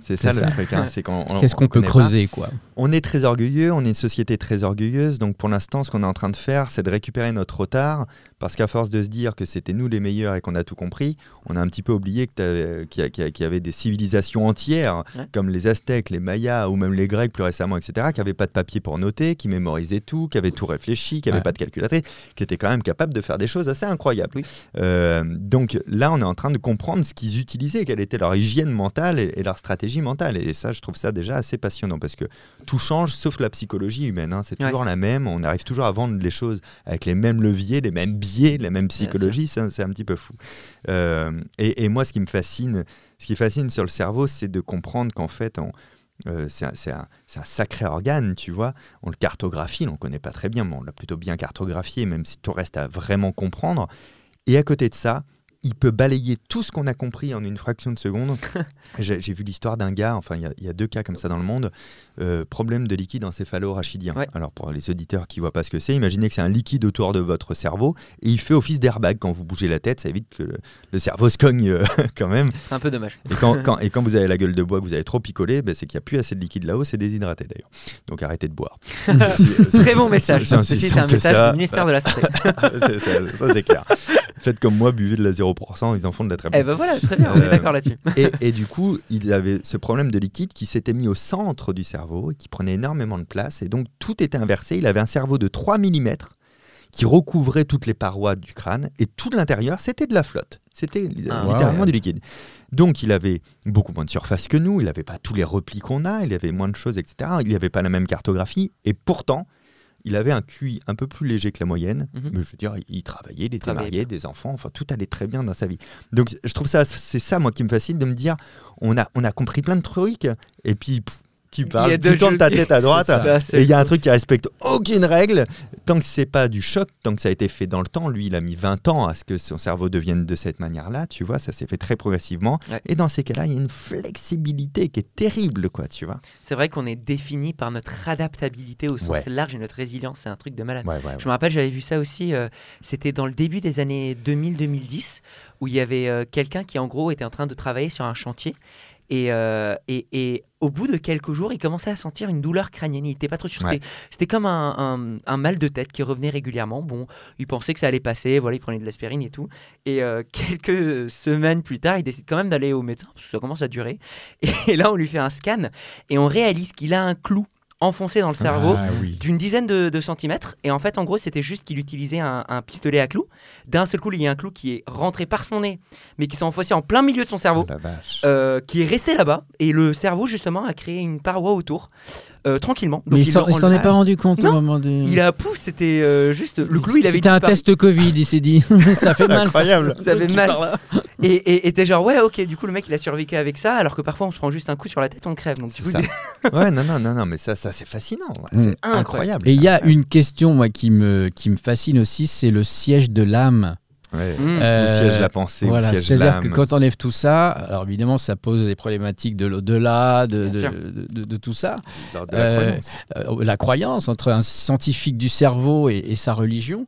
C'est ça le truc. hein, c'est qu'on- on-
Qu'est-ce
on
qu'on peut
pas.
creuser quoi
On est très orgueilleux, on est une société très orgueilleuse, donc pour l'instant, ce qu'on est en train de faire, c'est de récupérer notre retard, parce qu'à force de se dire que c'était nous les meilleurs et qu'on a tout compris, on a un petit peu oublié t'avais- qu'il y, avait des civilisations entières,
Ouais.
comme les Aztèques, les Mayas ou même les Grecs plus récemment, etc., qui n'avaient pas de papier pour noter, qui mémorisaient tout, qui avaient tout réfléchi, qui n'avaient
Ouais.
pas de calculatrice, qui étaient quand même capables de faire des choses assez incroyables.
Oui.
Euh, donc là, on est en train de comprendre ce qu'ils utilisaient, quelle était leur hygiène mentale et, et leur stratégie mentale. Et ça, je trouve ça déjà assez passionnant parce que tout change sauf la psychologie humaine. hein. C'est
Ouais.
toujours la même. On arrive toujours à vendre les choses avec les mêmes leviers, les mêmes biais, la même psychologie. C'est un petit peu fou. Euh, et, et moi, ce qui me fascine, ce qui fascine sur le cerveau, c'est de comprendre qu'en fait, on- euh, c'est un, c'est un- c'est un sacré organe, tu vois. On le cartographie, on ne le connaît pas très bien, mais on l'a plutôt bien cartographié, même si tout reste à vraiment comprendre. Et à côté de ça, il peut balayer tout ce qu'on a compris en une fraction de seconde. J'ai vu l'histoire d'un gars, enfin il y a- il y, a deux cas comme ça dans le monde, euh, problème de liquide encéphalo-rachidien.
Ouais.
Alors pour les auditeurs qui voient pas ce que c'est, imaginez que c'est un liquide autour de votre cerveau et il fait office d'airbag quand vous bougez la tête, ça évite que le, le cerveau se cogne euh, quand même.
Ce serait un peu dommage.
Et quand, quand- et quand vous avez la gueule de bois, que vous avez trop picolé, ben, c'est qu'il n'y a plus assez de liquide là-haut, c'est déshydraté d'ailleurs. Donc arrêtez de boire.
Très bon message.
C'est
un message
ça.
du ministère de la Santé.
Ça, c'est clair. Faites comme moi, buvez de la 0%, ils en font de la très bonne.
Eh ben voilà, très bien, on est
Euh,
d'accord là-dessus.
et, et du coup, il avait ce problème de liquide qui s'était mis au centre du cerveau et qui prenait énormément de place. Et donc, tout était inversé. Il avait un cerveau de 3 mm qui recouvrait toutes les parois du crâne. Et tout l'intérieur, c'était de la flotte. C'était
Ah,
littéralement
wow.
du liquide. Donc, il avait beaucoup moins de surface que nous. Il n'avait pas tous les replis qu'on a. Il avait moins de choses, etc. Il n'avait pas la même cartographie. Et pourtant, il avait un QI un peu plus léger que la moyenne.
Mhm.
Mais je veux dire, il travaillait, il était marié, des enfants. Enfin, tout allait très bien dans sa vie. Donc, je trouve ça, c'est ça, moi, qui me fascine de me dire on a, on a compris plein de trucs, et puis pff, tu parles, tu tournes ta tête à droite, et il y a un truc qui respecte aucune règle. Tant que c'est pas du choc, tant que ça a été fait dans le temps, lui, il a mis 20 ans à ce que son cerveau devienne de cette manière-là, tu vois, ça s'est fait très progressivement.
Ouais.
Et dans ces cas-là, il y a une flexibilité qui est terrible, quoi, tu vois.
C'est vrai qu'on est défini par notre adaptabilité au sens
Ouais.
large et notre résilience. C'est un truc de malade.
Ouais,
Je me rappelle, j'avais vu ça aussi. euh, C'était dans le début des années 2000-2010, où il y avait euh, quelqu'un qui, en gros, était en train de travailler sur un chantier. Et, euh, et, et au bout de quelques jours, il commençait à sentir une douleur crânienne. Il n'était pas trop sûr.
Ouais.
C'était- comme un, un- un mal de tête qui revenait régulièrement. Bon, il pensait que ça allait passer. Voilà, il prenait de l'aspirine et tout. Et euh, quelques semaines plus tard, il décide quand même d'aller au médecin parce que ça commence à durer. Et, là, on lui fait un scan et on réalise qu'il a un clou enfoncé dans le cerveau
Ah oui.
d'une dizaine de, de centimètres. Et en fait, en gros, c'était juste qu'il utilisait un, un pistolet à clous. D'un seul coup, il y a un clou qui est rentré par son nez, mais qui s'est enfoncé en plein milieu de son cerveau, euh, qui est resté là-bas. Et le cerveau, justement, a créé une paroi autour, euh, tranquillement. Donc,
Mais il s'en est pas rendu compte au moment du.
Il a poussé, c'était euh, juste. Le clou, il avait
C'était un test Covid, il s'est dit. ça fait mal.
Incroyable.
Ça fait mal. Et t'es genre, ouais, ok, du coup, le mec, il a survécu avec ça, alors que parfois, on se prend juste un coup sur la tête, on crève. Donc, du
C'est
coup,
ça. ouais, non, non, non, non, mais ça, ça c'est fascinant. ouais.
Mm.
C'est incroyable.
Et il y a une question moi qui me qui me fascine aussi, c'est le siège de l'âme.
Ouais.
Mm.
Euh,
Où siège la pensée,
Voilà,
où siège
c'est-à-dire que quand on enlève tout ça, alors évidemment ça pose des problématiques de l'au-delà, de,
Bien
de,
sûr.
de- de- de tout ça.
Lors de la
Euh,
croyance.
Euh, la croyance entre un scientifique du cerveau et, et sa religion.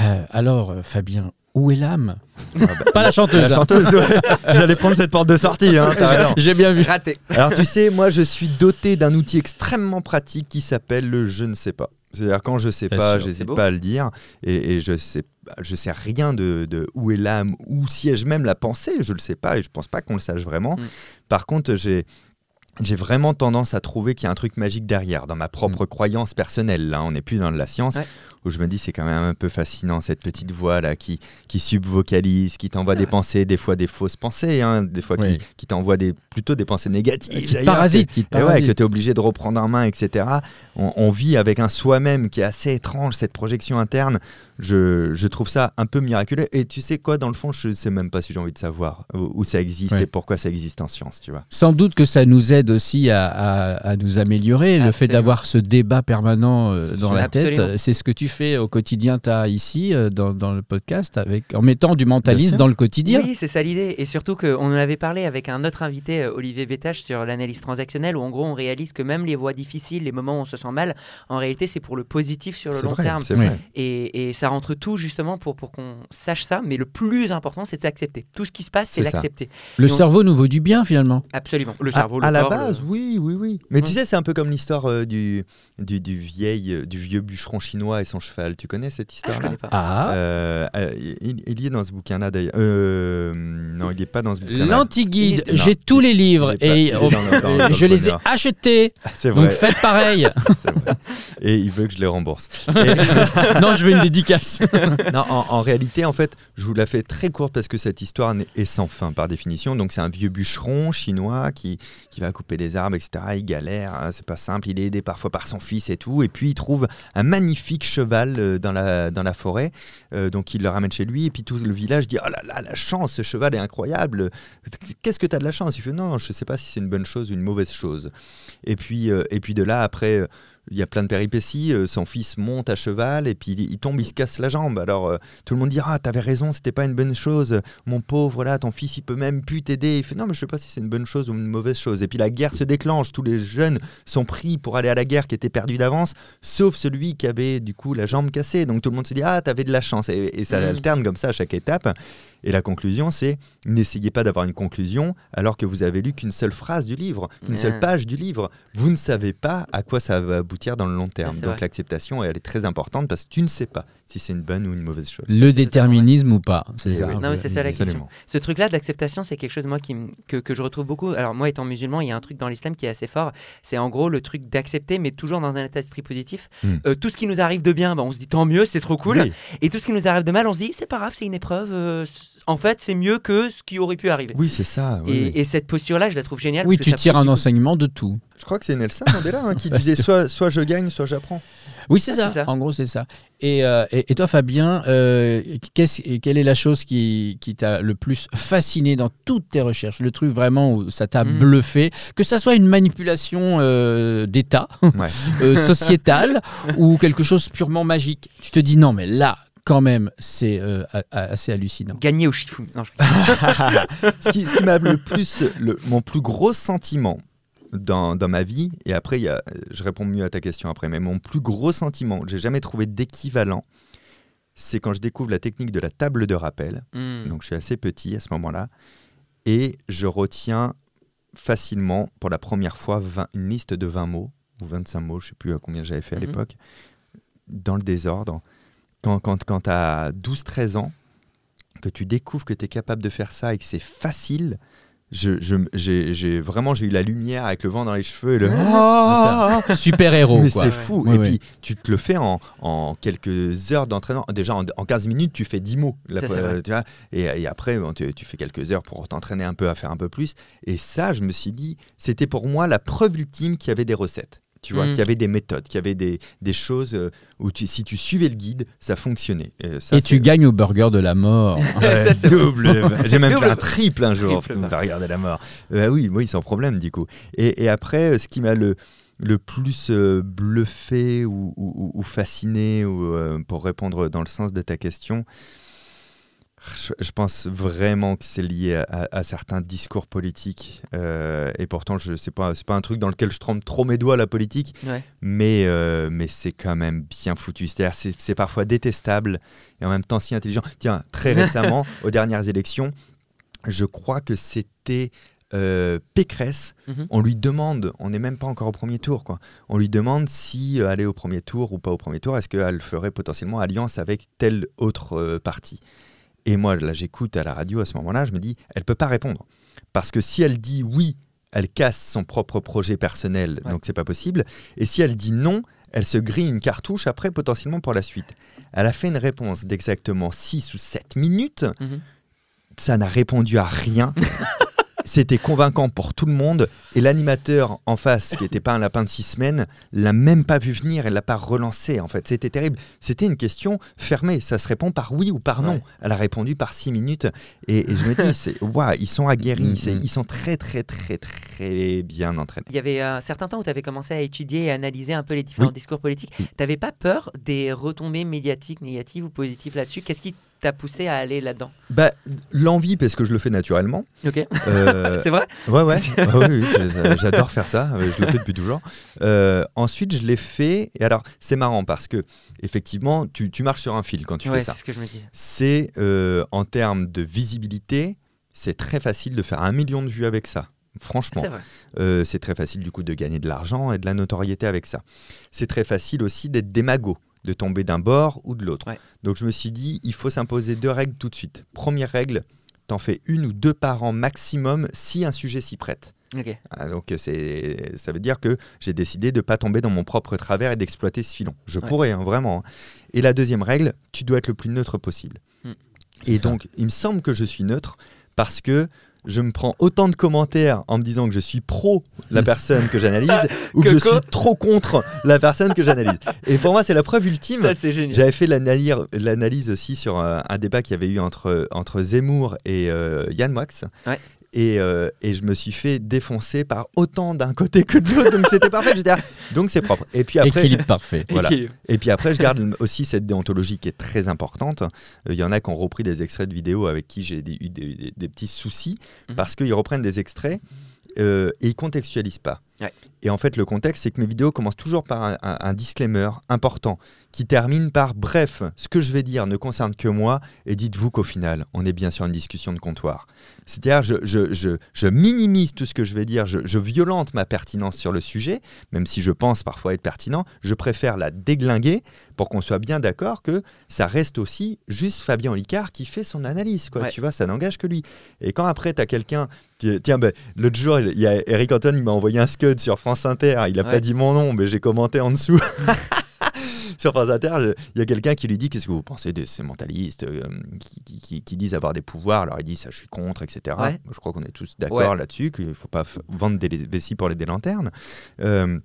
Euh, alors, Fabien, où est l'âme?
Ah bah,
Pas la chanteuse.
La
hein.
chanteuse, ouais. J'allais prendre cette porte de sortie. Hein.
J'ai bien vu.
raté.
Alors tu sais, moi je suis doté d'un outil extrêmement pratique qui s'appelle le je ne sais pas. C'est-à-dire quand je sais
Bien
pas.
C'est
j'hésite pas à le dire et, et je sais je sais rien de, de où est l'âme, où siège même la pensée, je le sais pas et je pense pas qu'on le sache vraiment.
Mm.
Par contre, j'ai j'ai vraiment tendance à trouver qu'il y a un truc magique derrière, dans ma propre croyance personnelle. Là, on n'est plus dans de la science,
Mm. Ouais.
Où je me dis c'est quand même un peu fascinant cette petite voix là qui, qui subvocalise, qui t'envoie des
vrai.
pensées, des fois des fausses pensées, hein, des fois
Oui.
qui, qui t'envoie des, plutôt des pensées négatives.
Qui te
d'ailleurs,
parasite, qui te
et ouais,
parasite.
que tu es obligé de reprendre en main, etc. On, on vit avec un soi-même qui est assez étrange, cette projection interne. Je, je trouve ça un peu miraculeux. Et tu sais quoi, dans le fond, je sais même pas si j'ai envie de savoir où, où ça existe
Ouais.
et pourquoi ça existe en science, tu vois.
Sans doute que ça nous aide aussi à, à- à nous améliorer. Le fait d'avoir ce débat permanent euh, dans la tête, euh, c'est ce que tu fais au quotidien, tu as ici euh, dans, dans le podcast, avec, en mettant du mentalisme dans le quotidien.
Oui, c'est ça l'idée. Et surtout qu'on en avait parlé avec un autre invité, euh, Olivier Bétache, sur l'analyse transactionnelle, où en gros on réalise que même les voies difficiles, les moments où on se sent mal, en réalité c'est pour le positif sur le long
vrai,
terme. Et, et ça rentre tout justement pour, pour qu'on sache ça. Mais le plus important, c'est de s'accepter. Tout ce qui se passe, c'est l'accepter.
Le
Donc-
cerveau nous vaut du bien finalement.
Absolument. Le
À-
cerveau,
à,
le
la
corps,
base,
le-
oui, oui, oui. Mais tu sais, c'est un peu comme l'histoire euh, du, du, du, vieil, euh, du vieux bûcheron chinois et son cheval. Tu connais cette
Ah, je
histoire-là
connais pas.
Ah,
Euh, euh, il, il y est dans ce bouquin-là d'ailleurs. Euh, non, il n'est pas dans ce bouquin-là.
l'anti-guide, j'ai tous les livres
pas-
et
dans dans le
je les ai achetés.
C'est
Donc
vrai,
faites pareil.
vrai. Et il veut que je les rembourse. Et-
non, je veux une dédicace.
non, en, en réalité, en fait, je vous la fais très courte parce que cette histoire est sans fin par définition. Donc, c'est un vieux bûcheron chinois qui, qui va couper des arbres, etc. Il galère, hein, c'est pas simple. Il est aidé parfois par son fils et tout. Et puis, il trouve un magnifique cheval euh, dans la, dans la forêt. Euh, donc, il le ramène chez lui. Et puis, tout le village dit Oh là là, la chance, ce cheval est incroyable. Qu'est-ce que tu as de la chance? Il fait Non, je sais pas si c'est une bonne chose ou une mauvaise chose. Et puis, euh, et puis de là, après. Il y a plein de péripéties. euh, son fils monte à cheval et puis il, il tombe, il se casse la jambe. Alors euh, tout le monde dit Ah, t'avais raison, c'était pas une bonne chose. Mon pauvre, voilà, ton fils, il peut même plus t'aider. Il fait Non, mais je sais pas si c'est une bonne chose ou une mauvaise chose. Et puis la guerre se déclenche. Tous les jeunes sont pris pour aller à la guerre qui était perdue d'avance, sauf celui qui avait du coup la jambe cassée. Donc tout le monde se dit Ah, t'avais de la chance. Et, et ça
Mhm.
alterne comme ça à chaque étape. Et la conclusion, c'est n'essayez pas d'avoir une conclusion alors que vous avez lu qu'une seule phrase du livre, une seule
Ouais.
page du livre. Vous ne savez pas à quoi ça va aboutir dans le long terme. Donc l'acceptation, elle est très importante parce que tu ne sais pas si c'est une bonne ou une mauvaise chose.
Le déterminisme ou pas, c'est
Eh
ça.
oui.
un
Non,
peu.
mais c'est ça la question.
Absolument.
Ce truc-là d'acceptation, c'est quelque chose moi qui que, que je retrouve beaucoup. Alors moi, étant musulman, il y a un truc dans l'islam qui est assez fort. C'est en gros le truc d'accepter, mais toujours dans un état d'esprit positif.
Hmm.
Euh, tout ce qui nous arrive de bien, bah, on se dit tant mieux, c'est trop cool.
Oui,
Et tout ce qui nous arrive de mal, on se dit c'est pas grave, c'est une épreuve. euh, en fait, c'est mieux que ce qui aurait pu arriver.
oui c'est ça. oui,
et,
oui.
et cette posture-là, je la trouve géniale.
Oui,
parce que
tu
ça
tires un enseignement de tout.
Je crois que c'est Nelson Mandela hein, qui disait soit, soit je gagne, soit j'apprends.
Oui, c'est
Ah,
ça. En gros, c'est ça. Et, euh, et, et toi, Fabien, euh, quelle est la chose qui, qui t'a le plus fasciné dans toutes tes recherches? Le truc vraiment où ça t'a
Hmm.
bluffé, que ça soit une manipulation euh, d'État,
Ouais.
euh, sociétale, ou quelque chose purement magique. Tu te dis non, mais là, quand même, c'est euh, assez hallucinant.
Gagner au Shifumi. Non, je-
ce qui, ce qui m'a le plus, le- mon plus gros sentiment dans, dans ma vie, et après, il y a, je réponds mieux à ta question après, mais mon plus gros sentiment, j'ai jamais trouvé d'équivalent, c'est quand je découvre la technique de la table de rappel.
Hmm.
Donc je suis assez petit à ce moment-là, et je retiens facilement, pour la première fois, 20 une liste de 20 mots, ou 25 mots, je sais plus à combien j'avais fait à
Mhm.
l'époque, dans le désordre. Quand, quand, quand tu as 12-13 ans, que tu découvres que tu es capable de faire ça et que c'est facile, je, je- j'ai, j'ai- vraiment j'ai eu la lumière avec le vent dans les cheveux et le Ah
Super héros,
mais
quoi.
c'est fou
Ouais,
et
ouais.
puis tu te le fais en, en quelques heures d'entraînement déjà en, en 15 minutes tu fais 10 mots La-
Ça, c'est vrai.
tu vois, et, et après bon, tu, tu fais quelques heures pour t'entraîner un peu à faire un peu plus et ça je me suis dit c'était pour moi la preuve ultime qu'il y avait des recettes tu vois,
Mm.
qu'il y avait des méthodes, qu'il y avait des, des choses euh, où tu, si tu suivais le guide, ça fonctionnait. Et, ça,
Et tu gagnes au burger de la mort.
Ouais,
Ça,
double. J'ai même
Double.
fait un triple un jour.
Triple,
faire regarder la mort. Euh, oui, oui, sans problème du coup. Et, et après, euh, ce qui m'a le le plus euh, bluffé ou, ou- ou fasciné, ou, euh, pour répondre dans le sens de ta question, je, pense vraiment que c'est lié à, certains discours politiques. euh, et pourtant, je c'est pas pas un truc dans lequel je trempe trop mes doigts la politique
Ouais.
mais, euh, mais c'est quand même bien foutu. C'est-à-dire, c'est, c'est parfois détestable et en même temps si intelligent. Tiens, très récemment, aux dernières élections, je crois que c'était euh, Pécresse.
Mhm.
On lui demande, on n'est même pas encore au premier tour, quoi. On lui demande si euh, aller au premier tour ou pas au premier tour, est-ce qu'elle ferait potentiellement alliance avec tel autre euh, parti. Et moi, là, j'écoute à la radio à ce moment-là, je me dis, elle peut pas répondre. Parce que si elle dit oui, elle casse son propre projet personnel,
Ouais.
donc c'est pas possible. Et si elle dit non, elle se grille une cartouche après potentiellement pour la suite. Elle a fait une réponse d'exactement 6 ou 7 minutes.
Mhm.
Ça n'a répondu à rien. C'était convaincant pour tout le monde. Et l'animateur en face, qui n'était pas un lapin de six semaines, l'a même pas vu venir et l'a pas relancé. En fait, c'était terrible. C'était une question fermée. Ça se répond par oui ou par non.
Ouais.
Elle a répondu par six minutes. Et, et je me dis, c'est, waouh, ils sont aguerris. C'est-
Mhm.
ils sont très, très, très, très bien entraînés.
Il y avait un certain temps où tu avais commencé à étudier et analyser un peu les différents
Oui.
discours politiques.
Oui.
Tu n'avais pas peur des retombées médiatiques négatives ou positives là-dessus? Qu'est-ce qui t'a poussé à aller là-dedans
Bah, l'envie, parce que je le fais naturellement.
Ok,
Euh,
c'est vrai
Ouais, ouais. Ah oui, oui, j'adore faire ça. euh, Je le fais depuis toujours. Euh, ensuite, je l'ai fait. Et alors, c'est marrant parce que, effectivement, tu, tu marches sur un fil quand tu
Ouais,
fais ça.
c'est ce que je me disais.
C'est, euh, en termes de visibilité, c'est très facile de faire un million de vues avec ça. Franchement,
C'est vrai.
C'est très facile du coup de gagner de l'argent et de la notoriété avec ça. C'est très facile aussi d'être démago, de tomber d'un bord ou de l'autre.
Ouais.
Donc je me suis dit, il faut s'imposer deux règles tout de suite. Première règle, t'en fais une ou deux par an maximum si un sujet s'y prête. Ah, donc c'est, ça veut dire que j'ai décidé de ne pas tomber dans mon propre travers et d'exploiter ce filon. Je
Ouais.
pourrais, hein, vraiment. hein. Et la deuxième règle, tu dois être le plus neutre possible.
Hmm.
Et
ça.
donc, il me semble que je suis neutre parce que je me prends autant de commentaires en me disant que je suis pro la personne que j'analyse ou que,
Que
je suis trop contre la personne que j'analyse. Et pour moi, c'est la preuve ultime.
Ça, c'est génial.
J'avais fait l'analyse l'analyse aussi sur un, un débat qu'il y avait eu entre, entre Zemmour et euh, Yann Moix.
Ouais.
Et, euh, et je me suis fait défoncer par autant d'un côté que de l'autre. Donc c'était parfait. J'étais là, donc c'est propre. Et puis après,
Équilibre parfait.
voilà.
Équilibre.
et puis après, je garde aussi cette déontologie qui est très importante. Euh, Il y en a qui ont repris des extraits de vidéos avec qui j'ai eu des, des- des petits soucis
Mhm.
parce qu'ils reprennent des extraits euh, et ils contextualisent pas.
Ouais.
Et en fait, le contexte, c'est que mes vidéos commencent toujours par un, un- un disclaimer important qui termine par Bref, ce que je vais dire ne concerne que moi et dites-vous qu'au final, on est bien sur une discussion de comptoir. C'est-à-dire, je, je, je, je minimise tout ce que je vais dire, je, violente ma pertinence sur le sujet, même si je pense parfois être pertinent, je préfère la déglinguer pour qu'on soit bien d'accord que ça reste aussi juste Fabien Olicard qui fait son analyse. Quoi,
Ouais.
Tu vois, ça n'engage que lui. Et quand après, tu as quelqu'un. ti- Tiens, ben, l'autre jour, il y a Eric Anton, il m'a envoyé un sur France Inter. Il n'a
Ouais.
pas dit mon nom, mais j'ai commenté en dessous. sur France Inter, il y a quelqu'un qui lui dit Qu'est-ce que vous pensez de ces mentalistes euh, qui, qui- qui- qui disent avoir des pouvoirs? Alors il dit Ça, je suis contre, etc.
Ouais.
Je crois qu'on est tous d'accord
Ouais.
là-dessus, qu'il ne faut pas vendre des vessies pour les des lanternes. Euh,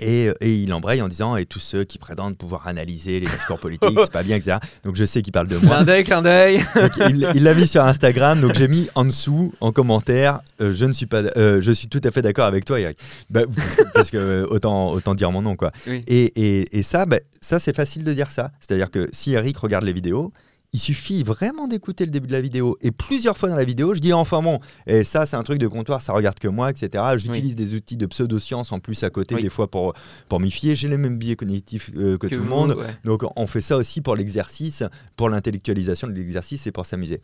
et, et il embraye en disant et tous ceux qui prétendent pouvoir analyser les discours politiques, c'est pas bien, etc. Donc je sais qu'il parle de moi.
Clin d'œil, clin d'œil.
Il l'a mis sur Instagram, donc j'ai mis en dessous en commentaire euh, je ne suis pas, euh, je suis tout à fait d'accord avec toi, Eric. Bah, parce que, parce que, euh, autant autant dire mon nom quoi.
Oui.
Et, et- et ça, bah, ça c'est facile de dire ça. C'est-à-dire que si Eric regarde les vidéos. Il suffit vraiment d'écouter le début de la vidéo. Et plusieurs fois dans la vidéo, je dis enfin bon, et ça c'est un truc de comptoir, ça regarde que moi, etc. J'utilise des outils de pseudoscience en plus à côté,
Oui.
des fois pour, pour m'y fier. J'ai les mêmes biais cognitifs euh, que, tout le monde.
ouais.
Donc on fait ça aussi pour l'exercice, pour l'intellectualisation de l'exercice et pour s'amuser.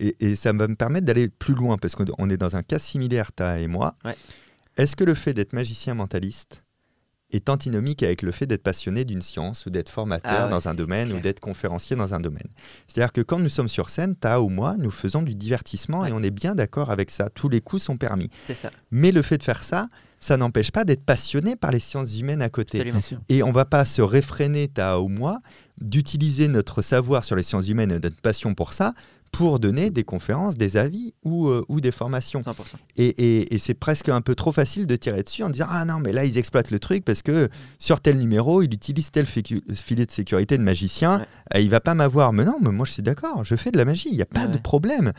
Et, et ça va me permettre d'aller plus loin parce qu'on on est dans un cas similaire, ta et moi.
Ouais.
Est-ce que le fait d'être magicien mentaliste est antinomique avec le fait d'être passionné d'une science ou d'être formateur
Ah ouais,
dans un domaine ou d'être conférencier dans un domaine C'est-à-dire que quand nous sommes sur scène, ta ou moi, nous faisons du divertissement
Ouais.
et on est bien d'accord avec ça. Tous les coups sont permis.
C'est ça.
Mais le fait de faire ça, ça n'empêche pas d'être passionné par les sciences humaines à côté.
Absolument.
Et on va pas se réfréner, ta ou moi, d'utiliser notre savoir sur les sciences humaines et notre passion pour ça pour donner des conférences, des avis ou, euh, ou des formations.
100%.
Et, et- et c'est presque un peu trop facile de tirer dessus en disant Ah non, mais là, ils exploitent le truc parce que sur tel numéro, il utilise tel filet de sécurité de magicien.
Ouais.
Euh, il va pas m'avoir. Mais non, mais moi, je suis d'accord, je fais de la magie, il n'y a pas
Ouais,
de problème.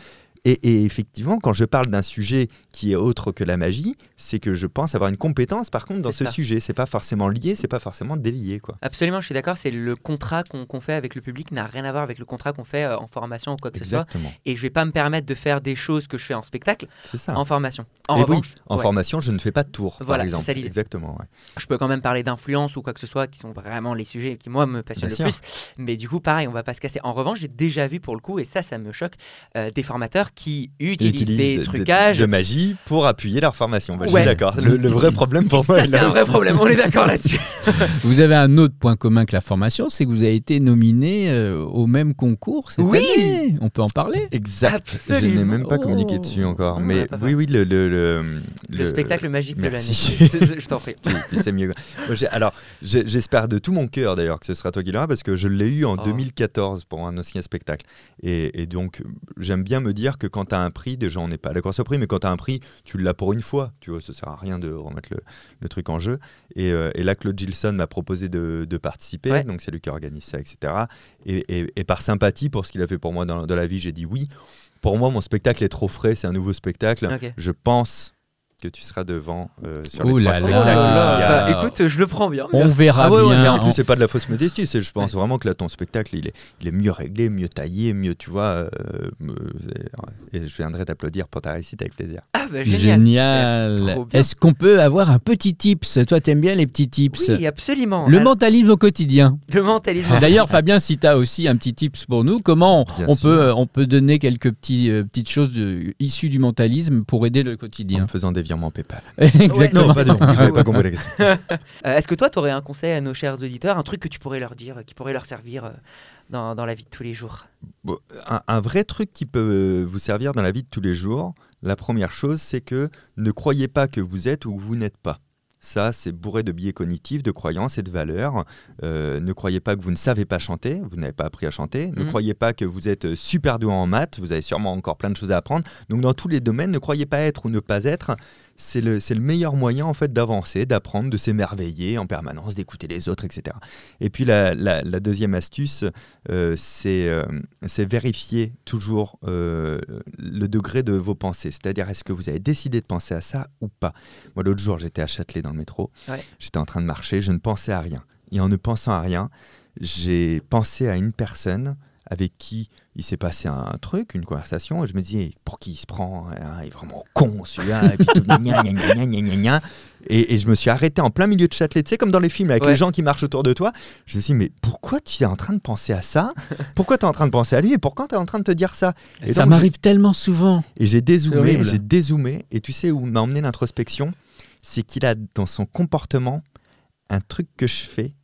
Et, et effectivement, quand je parle d'un sujet qui est autre que la magie, c'est que je pense avoir une compétence, par contre, dans ce
ça.
sujet. C'est pas forcément lié, c'est pas forcément délié. Quoi.
Absolument, je suis d'accord. C'est le contrat qu'on fait avec le public n'a rien à voir avec le contrat qu'on fait euh, en formation ou quoi que ce soit. Et je vais pas me permettre de faire des choses que je fais en spectacle
ça.
en formation. En
Et oui,
revanche,
en
ouais,
formation, je ne fais pas de tour,
Voilà,
par
c'est
exemple.
ça.
Exactement. ouais.
je peux quand même parler d'influence ou quoi que ce soit qui sont vraiment les sujets qui moi me passionnent
Bien
le
sûr.
plus. Mais du coup, pareil, on va pas se casser. En revanche, j'ai déjà vu pour le coup, et ça, ça me choque, euh, des formateurs qui utilisent,
Utilisent
des
de-
trucages.
de magie pour appuyer leur formation. Bah, Je suis d'accord. Le, le vrai problème pour moi,
c'est
là
un vrai problème. On est d'accord là-dessus.
Vous avez un autre point commun que la formation, c'est que vous avez été nominé euh, au même concours cette
Oui
année. On peut en parler
Exact. Je n'ai
Absolument.
même pas communiqué
Oh.
dessus encore.
On en
mais
a pas
oui, oui, le, le, le,
Le,
le-
spectacle magique
Merci.
de l'année. je t'en prie.
tu, tu sais mieux. Alors, j'espère de tout mon cœur d'ailleurs que ce sera toi qui l'auras parce que je l'ai eu en
Oh.
2014 pour un ancien spectacle. Et, et donc, j'aime bien me dire que quand tu as un prix, déjà on n'est pas la course au prix, mais quand tu as un prix, tu l'as pour une fois. Tu vois, ça sert à rien de remettre le, le truc en jeu. Et, euh, et là, Claude Gilson m'a proposé de, de participer,
Ouais.
donc c'est lui qui organise ça, etc. Et, et- et par sympathie pour ce qu'il a fait pour moi dans, dans la vie, j'ai dit oui. Pour moi, mon spectacle est trop frais, c'est un nouveau spectacle. Je pense que tu seras devant euh, sur
Ouh
les
là
trois spectacles. a-
Bah, écoute, je le prends bien.
On
merci.
verra
ah ouais, ouais,
bien.
mais en plus, c'est pas de la fausse modestie. C'est, je pense vraiment que là, ton spectacle, il est, il est mieux réglé, mieux taillé, mieux, tu vois. euh, et je viendrai t'applaudir pour ta réussite avec plaisir.
Ah, bah, génial.
Est-ce qu'on peut avoir un petit tips? Toi, t'aimes bien les petits tips?
Oui, absolument.
Le
Alors,
mentalisme au quotidien.
le mentalisme.
D'ailleurs, Fabien, si tu as aussi un petit tips pour nous, comment on,
Bien
on
sûr.
peut, euh, on peut donner quelques petits, euh, petites choses de- issues du mentalisme pour aider le
En
quotidien?
Me faisant des virements PayPal.
Exactement.
Non, pas pas compris la question.
Euh, Est-ce que toi, tu aurais un conseil à nos chers auditeurs, un truc que tu pourrais leur dire, qui pourrait leur servir euh, dans, dans la vie de tous les jours?
Bon, un, un vrai truc qui peut euh, vous servir dans la vie de tous les jours, la première chose, c'est que ne croyez pas que vous êtes ou que vous n'êtes pas. Ça, c'est bourré de biais cognitifs, de croyances et de valeurs. Euh, ne croyez pas que vous ne savez pas chanter, vous n'avez pas appris à chanter. Ne
Mhm.
croyez pas que vous êtes super doué en maths, vous avez sûrement encore plein de choses à apprendre. Donc, dans tous les domaines, ne croyez pas être ou ne pas être. C'est le, le meilleur moyen en fait d'avancer, d'apprendre, de s'émerveiller en permanence, d'écouter les autres, etc. Et puis la, la- la deuxième astuce, euh, c'est euh, c'est vérifier toujours euh, le degré de vos pensées. C'est-à-dire, est-ce que vous avez décidé de penser à ça ou pas? Moi, l'autre jour, j'étais à Châtelet dans le métro.
Ouais.
J'étais en train de marcher, je ne pensais à rien. Et en ne pensant à rien, j'ai pensé à une personne avec qui il s'est passé un truc, une conversation, et je me disais, pour qui il se prend hein, Il est vraiment con celui-là. Et, puis tout, gna, gna, gna, gna, gna, gna, gna. Et- et je me suis arrêté en plein milieu de Châtelet, tu sais, comme dans les films, avec
Ouais.
les gens qui marchent autour de toi. Je me suis dit, mais pourquoi tu es en train de penser à ça? Pourquoi tu es en train de penser à lui Et pourquoi tu es en train de te dire ça? Et
Ça m'arrive tellement souvent.
Et j'ai dézoomé, j'ai dézoomé, et tu sais où m'a emmené l'introspection? C'est qu'il a dans son comportement un truc que je fais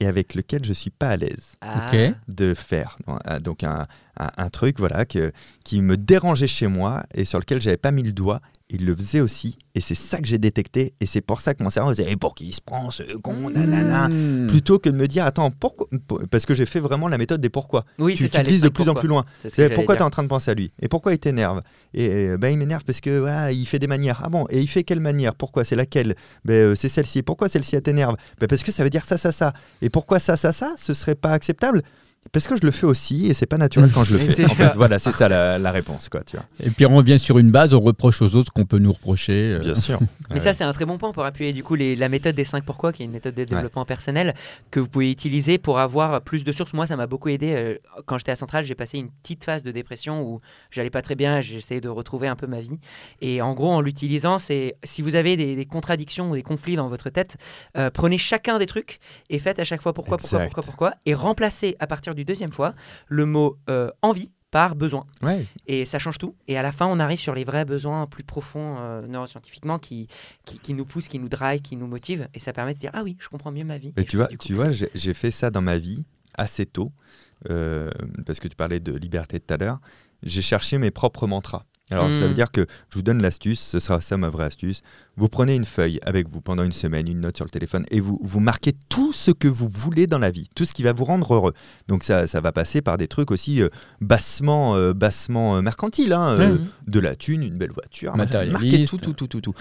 et avec lequel je suis pas à l'aise
Ah.
De faire. Euh, Donc un, un- un truc voilà que, qui me dérangeait chez moi et sur lequel j'avais pas mis le doigt. Il le faisait aussi et c'est ça que j'ai détecté et c'est pour ça que mon cerveau disait Eh, pour qui il se prend ce con nanana.
Mmh.
plutôt que de me dire attends pourquoi parce que j'ai fait vraiment la méthode des pourquoi.
Oui,
tu,
c'est ça.
tu de plus en plus loin.
C'est
pourquoi tu es en train de penser à lui? Et pourquoi il t'énerve? Et ben, il m'énerve parce que voilà, il fait des manières. Ah bon Et il fait quelle manière? Pourquoi? C'est laquelle? Ben, euh, C'est celle-ci. Pourquoi celle-ci elle t'énerve? Ben, Parce que ça veut dire ça, ça, ça. Et pourquoi ça, ça, ça Ce serait pas acceptable? Parce que je le fais aussi et c'est pas naturel quand je le fais. En fait, voilà, c'est ça la, la réponse, quoi. Tu vois.
Et puis on revient sur une base, on reproche aux autres ce qu'on peut nous reprocher. euh.
Bien sûr.
Mais
Ouais.
ça, c'est un très bon point pour appuyer du coup les- la méthode des 5 pourquoi, qui est une méthode de développement personnel que vous pouvez utiliser pour avoir plus de sources. Moi, ça m'a beaucoup aidé. euh, Quand j'étais à Centrale, j'ai passé une petite phase de dépression où j'allais pas très bien, j'essayais de retrouver un peu ma vie. Et en gros, en l'utilisant, c'est si vous avez des, des contradictions ou des conflits dans votre tête, euh, prenez chacun des trucs et faites à chaque fois pourquoi, pourquoi,
Exact.
pourquoi, pourquoi, et remplacez à partir du deuxième fois le mot euh, envie par besoin.
Ouais.
Et ça change tout. Et à la fin, on arrive sur les vrais besoins plus profonds euh, neuroscientifiquement qui, qui, qui nous poussent, qui nous drive, qui nous motivent. Et ça permet de dire Ah oui, je comprends mieux ma vie. Et
tu vois, tu vois j'ai fait ça dans ma vie assez tôt, euh, parce que tu parlais de liberté tout à l'heure. J'ai cherché mes propres mantras. Alors, ça
Mm.
veut dire que je vous donne l'astuce, ce sera ça ma vraie astuce. Vous prenez une feuille avec vous pendant une semaine, une note sur le téléphone, et vous, vous marquez tout ce que vous voulez dans la vie, tout ce qui va vous rendre heureux. Donc, ça, ça va passer par des trucs aussi euh, bassement, euh, bassement euh, mercantiles, hein, euh, de la thune, une belle voiture, marquez tout, tout, tout, tout, tout.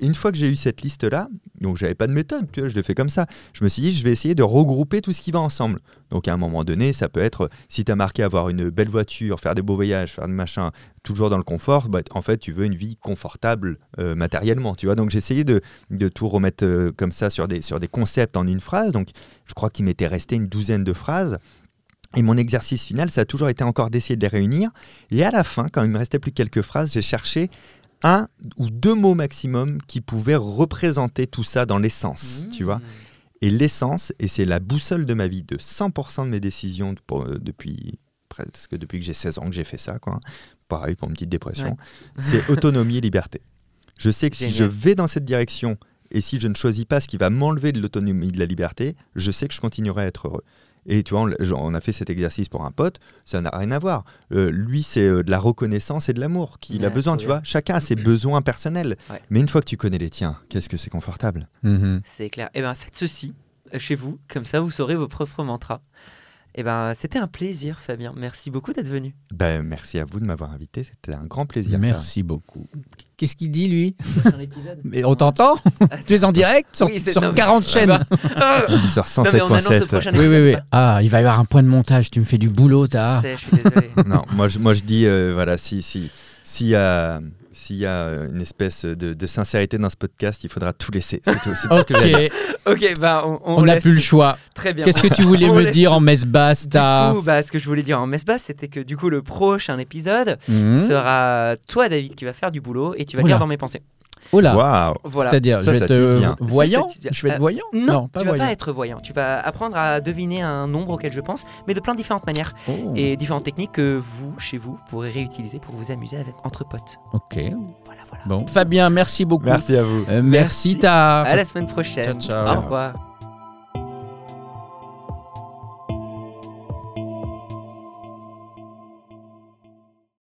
Une fois que j'ai eu cette liste-là, donc j'avais pas de méthode, tu vois, je l'ai fait comme ça. Je me suis dit, je vais essayer de regrouper tout ce qui va ensemble. Donc à un moment donné, ça peut être, si tu as marqué avoir une belle voiture, faire des beaux voyages, faire des machins, toujours dans le confort, bah, en fait, tu veux une vie confortable matériellement, tu vois. Donc j'ai essayé de, de tout remettre euh, comme ça sur des, sur des concepts en une phrase. Donc je crois qu'il m'était resté une douzaine de phrases. Et mon exercice final, ça a toujours été encore d'essayer de les réunir. Et à la fin, quand il me restait plus que quelques phrases, j'ai cherché un ou deux mots maximum qui pouvaient représenter tout ça dans l'essence, tu vois.
Mmh.
Et l'essence, et c'est la boussole de ma vie, de 100% de mes décisions pour- euh, depuis presque depuis que j'ai 16 ans que j'ai fait ça, quoi. Pareil pour une petite dépression.
Ouais.
C'est autonomie et liberté. Je sais que si je vais dans cette direction et si je ne choisis pas ce qui va m'enlever de l'autonomie et de la liberté, je sais que je continuerai à être heureux. Et tu vois, on, a fait cet exercice pour un pote, ça n'a rien à voir. Euh, lui, c'est euh, de la reconnaissance et de l'amour qu'il a besoin, tu
bien.
vois. Chacun a ses besoins personnels.
Ouais.
Mais une fois que tu connais les tiens, qu'est-ce que c'est confortable?
Mhm.
C'est clair. Et ben faites ceci euh, chez vous, comme ça vous saurez vos propres mantras. Et ben c'était un plaisir, Fabien. Merci beaucoup d'être venu.
Ben, merci à vous de m'avoir invité, c'était un grand plaisir.
Merci beaucoup. Qu'est-ce qu'il dit lui. Mais on t'entend Tu es en direct sur,
Oui,
sur
non, mais-
40 chaînes
Ah bah, ah,
Sur
non, mais on annonce le
107.7.
prochain
Oui, oui, oui. Ah, il va y avoir un point de montage. Tu me fais du boulot,
Je
t'as.
sais, je suis désolé.
non, moi je, moi je dis, euh, voilà, si, si, s'il y a, s'il y a une espèce de, de sincérité dans ce podcast, il faudra tout laisser. C'est tout, c'est tout ce que j'ai à dire.
Ok,
ok, bah on,
n'a plus le choix.
Très bien.
Qu'est-ce que tu voulais me dire
tout.
en messe basse,
Du coup, bah, ce que je voulais dire en messe basse, c'était que du coup, le prochain épisode
Mhm.
sera toi, David, qui va faire du boulot et tu vas
Oula.
lire dans mes pensées.
Oh là.
Waouh
Voilà.
C'est-à-dire,
Ça,
je vais
ça
être euh, voyant
Ça, ça tease
Je vais être voyant
Non,
pas
tu vas
voyant.
pas être voyant. Tu vas apprendre à deviner un nombre auquel je pense, mais de plein de différentes manières
Oh.
et différentes techniques que vous, chez vous, pourrez réutiliser pour vous amuser avec entre potes.
Ok.
Voilà, voilà.
Bon. Fabien, merci beaucoup.
Merci à vous.
Euh, merci,
Merci.
ta.
À la semaine prochaine.
Ciao, ciao.
Au revoir.